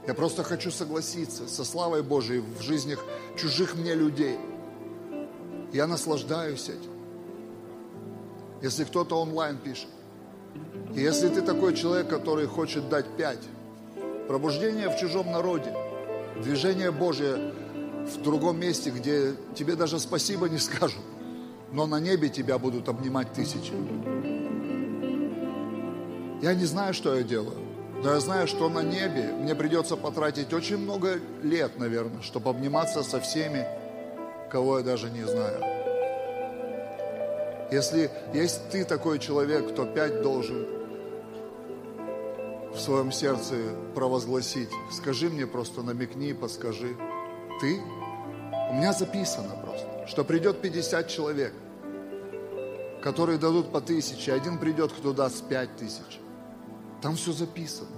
[SPEAKER 1] Я просто хочу согласиться со славой Божией в жизнях чужих мне людей. Я наслаждаюсь этим. Если кто-то онлайн пишет, и если ты такой человек, который хочет дать пять, пробуждение в чужом народе, движение Божие в другом месте, где тебе даже спасибо не скажут, но на небе тебя будут обнимать тысячи. Я не знаю, что я делаю, но я знаю, что на небе мне придется потратить очень много лет, наверное, чтобы обниматься со всеми, кого я даже не знаю. Если есть ты такой человек, кто пять должен в своем сердце провозгласить, скажи мне просто, намекни, подскажи. Ты? У меня записано просто, что придет 50 человек, которые дадут по тысяче, один придет, кто даст пять тысяч. Там все записано.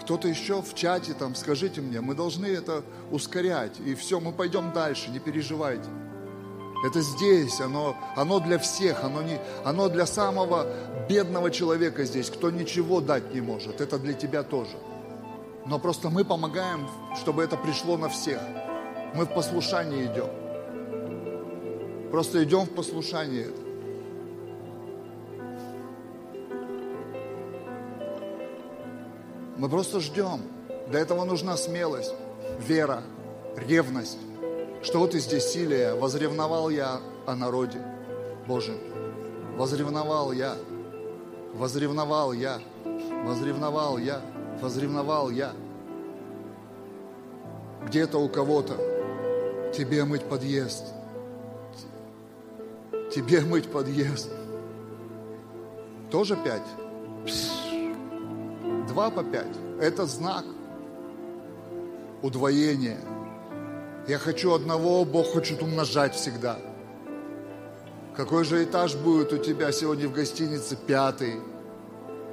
[SPEAKER 1] Кто-то еще в чате там, скажите мне, мы должны это ускорять. И все, мы пойдем дальше, не переживайте. Это здесь, оно, оно для всех, оно, не, оно для самого бедного человека здесь, кто ничего дать не может. Это для тебя тоже. Но просто мы помогаем, чтобы это пришло на всех. Мы в послушании идем. Просто идем в послушании. Мы просто ждем. Для этого нужна смелость, вера, ревность. Что вот здесь силия, возревновал я о народе Божьем. Возревновал я, возревновал я, возревновал я, возревновал я. Где-то у кого-то тебе мыть подъезд, тебе мыть подъезд. Тоже пять? Два по пять. Это знак удвоения. Я хочу одного, Бог хочет умножать всегда. Какой же этаж будет у тебя сегодня в гостинице? Пятый.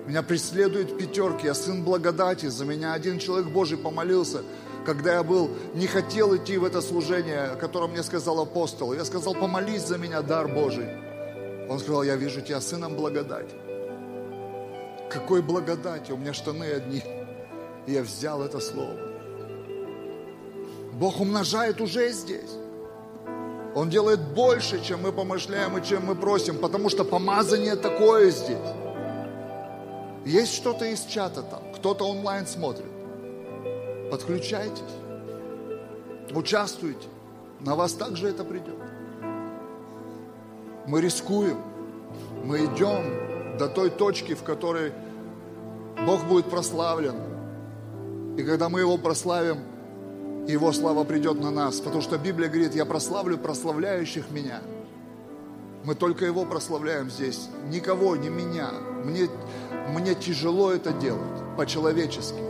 [SPEAKER 1] Меня преследуют пятерки, я сын благодати, за меня один человек Божий помолился. когда я был, не хотел идти в это служение, о котором мне сказал апостол. Я сказал, помолись за меня, дар Божий. Он сказал, я вижу тебя сыном благодати. Какой благодати? У меня штаны одни. И я взял это слово. Бог умножает уже здесь. Он делает больше, чем мы помышляем и чем мы просим, потому что помазание такое здесь. Есть что-то из чата там, кто-то онлайн смотрит. Подключайтесь, участвуйте. На вас также это придет. Мы рискуем, мы идем до той точки, в которой Бог будет прославлен. И когда мы Его прославим, Его слава придет на нас. Потому что Библия говорит, я прославлю прославляющих меня. Мы только Его прославляем здесь. Никого, не меня. Мне, мне тяжело это делать по-человечески.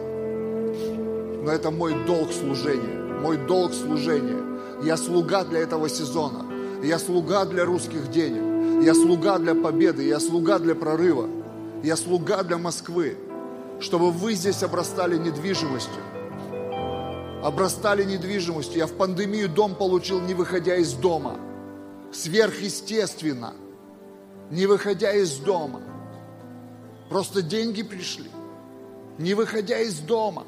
[SPEAKER 1] Но это мой долг служения. Мой долг служения. Я слуга для этого сезона. Я слуга для русских денег. Я слуга для победы. Я слуга для прорыва. Я слуга для Москвы чтобы вы здесь обрастали недвижимостью. Обрастали недвижимостью. Я в пандемию дом получил, не выходя из дома. Сверхъестественно. Не выходя из дома. Просто деньги пришли. Не выходя из дома.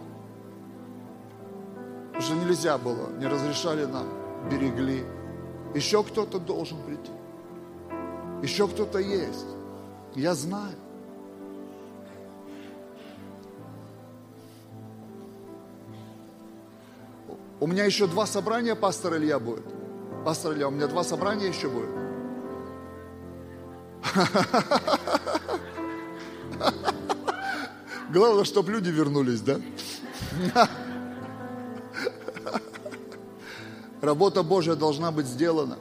[SPEAKER 1] Уже нельзя было, не разрешали нам, берегли. Еще кто-то должен прийти. Еще кто-то есть. Я знаю. У меня еще два собрания, пастор Илья будет. Пастор Илья, у меня два собрания еще будет. Главное, чтобы люди вернулись, да? Работа Божья должна быть сделана.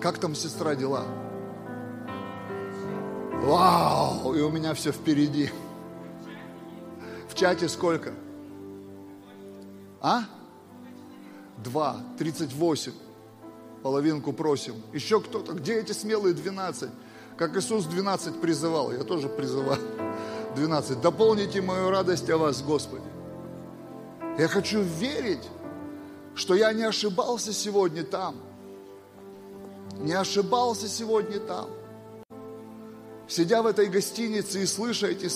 [SPEAKER 1] Как там сестра дела? Вау! И у меня все впереди. В чате сколько? А? Два, тридцать восемь. Половинку просим. Еще кто-то. Где эти смелые двенадцать? Как Иисус двенадцать призывал, я тоже призывал. Двенадцать. Дополните мою радость о вас, Господи. Я хочу верить, что я не ошибался сегодня там. Не ошибался сегодня там. Сидя в этой гостинице и слыша эти,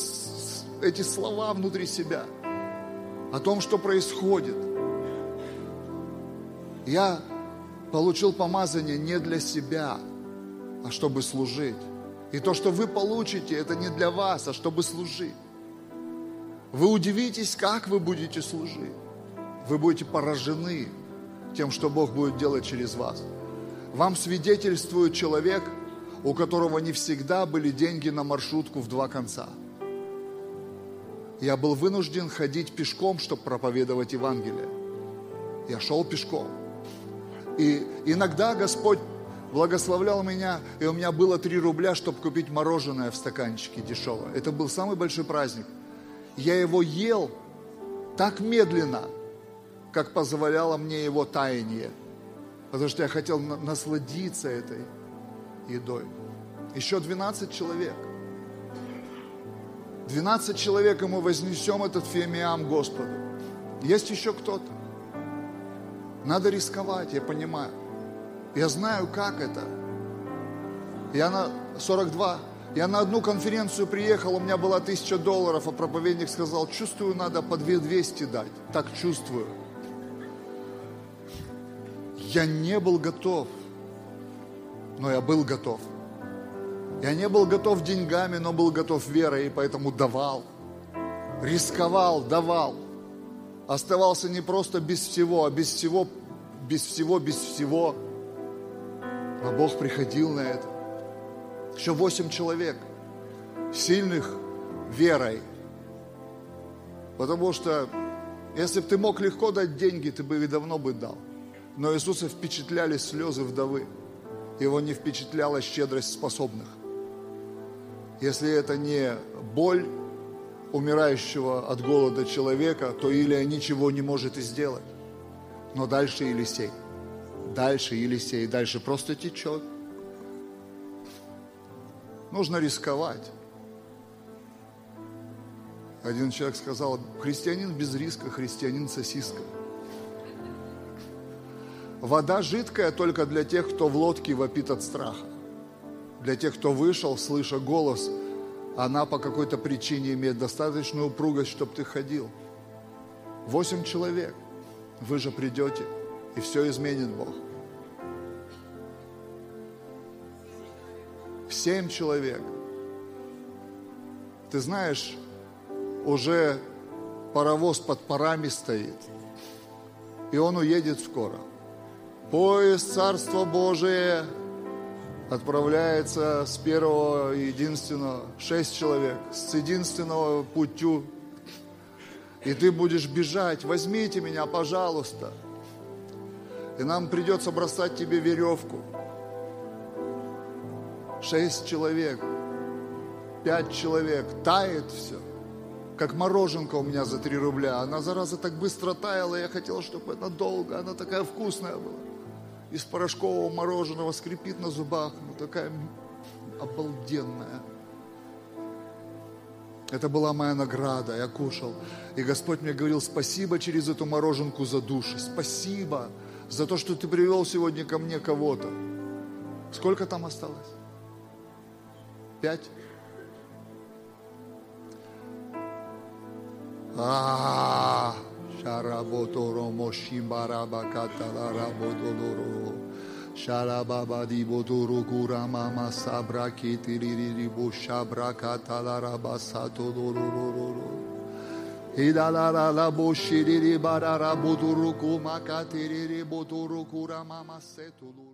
[SPEAKER 1] эти слова внутри себя о том, что происходит – я получил помазание не для себя, а чтобы служить. И то, что вы получите, это не для вас, а чтобы служить. Вы удивитесь, как вы будете служить. Вы будете поражены тем, что Бог будет делать через вас. Вам свидетельствует человек, у которого не всегда были деньги на маршрутку в два конца. Я был вынужден ходить пешком, чтобы проповедовать Евангелие. Я шел пешком. И иногда Господь благословлял меня, и у меня было 3 рубля, чтобы купить мороженое в стаканчике дешевое. Это был самый большой праздник. Я его ел так медленно, как позволяло мне его таяние. Потому что я хотел насладиться этой едой. Еще 12 человек. 12 человек, и мы вознесем этот фемиам Господу. Есть еще кто-то. Надо рисковать, я понимаю. Я знаю, как это. Я на 42, я на одну конференцию приехал, у меня была тысяча долларов, а проповедник сказал, чувствую, надо по 200 дать. Так чувствую. Я не был готов, но я был готов. Я не был готов деньгами, но был готов верой, и поэтому давал. Рисковал, давал оставался не просто без всего, а без всего, без всего, без всего. А Бог приходил на это. Еще восемь человек, сильных верой. Потому что если бы ты мог легко дать деньги, ты бы их давно бы дал. Но Иисуса впечатляли слезы вдовы. Его не впечатляла щедрость способных. Если это не боль умирающего от голода человека, то Илия ничего не может и сделать. Но дальше Елисей. Дальше Елисей. Дальше просто течет. Нужно рисковать. Один человек сказал, христианин без риска, христианин сосиска. Вода жидкая только для тех, кто в лодке вопит от страха. Для тех, кто вышел, слыша голос, она по какой-то причине имеет достаточную упругость, чтобы ты ходил. Восемь человек. Вы же придете, и все изменит Бог. Семь человек. Ты знаешь, уже паровоз под парами стоит, и он уедет скоро. Поезд Царства Божие отправляется с первого единственного, шесть человек, с единственного путю. И ты будешь бежать, возьмите меня, пожалуйста. И нам придется бросать тебе веревку. Шесть человек, пять человек, тает все как мороженка у меня за 3 рубля. Она, зараза, так быстро таяла, я хотел, чтобы она долго, она такая вкусная была. Из порошкового мороженого скрипит на зубах, ну такая обалденная. Это была моя награда, я кушал. И Господь мне говорил, спасибо через эту мороженку за души, спасибо за то, что ты привел сегодня ко мне кого-то. Сколько там осталось? Пять? Ah, Sharabotoro Moshimbara Catalara Bodoloro Sharababa di Bodoro mama sabra Kitiri Bushabra Catalara Basato Dororo kata la Boshiri Barara bodo ro kura mama seto.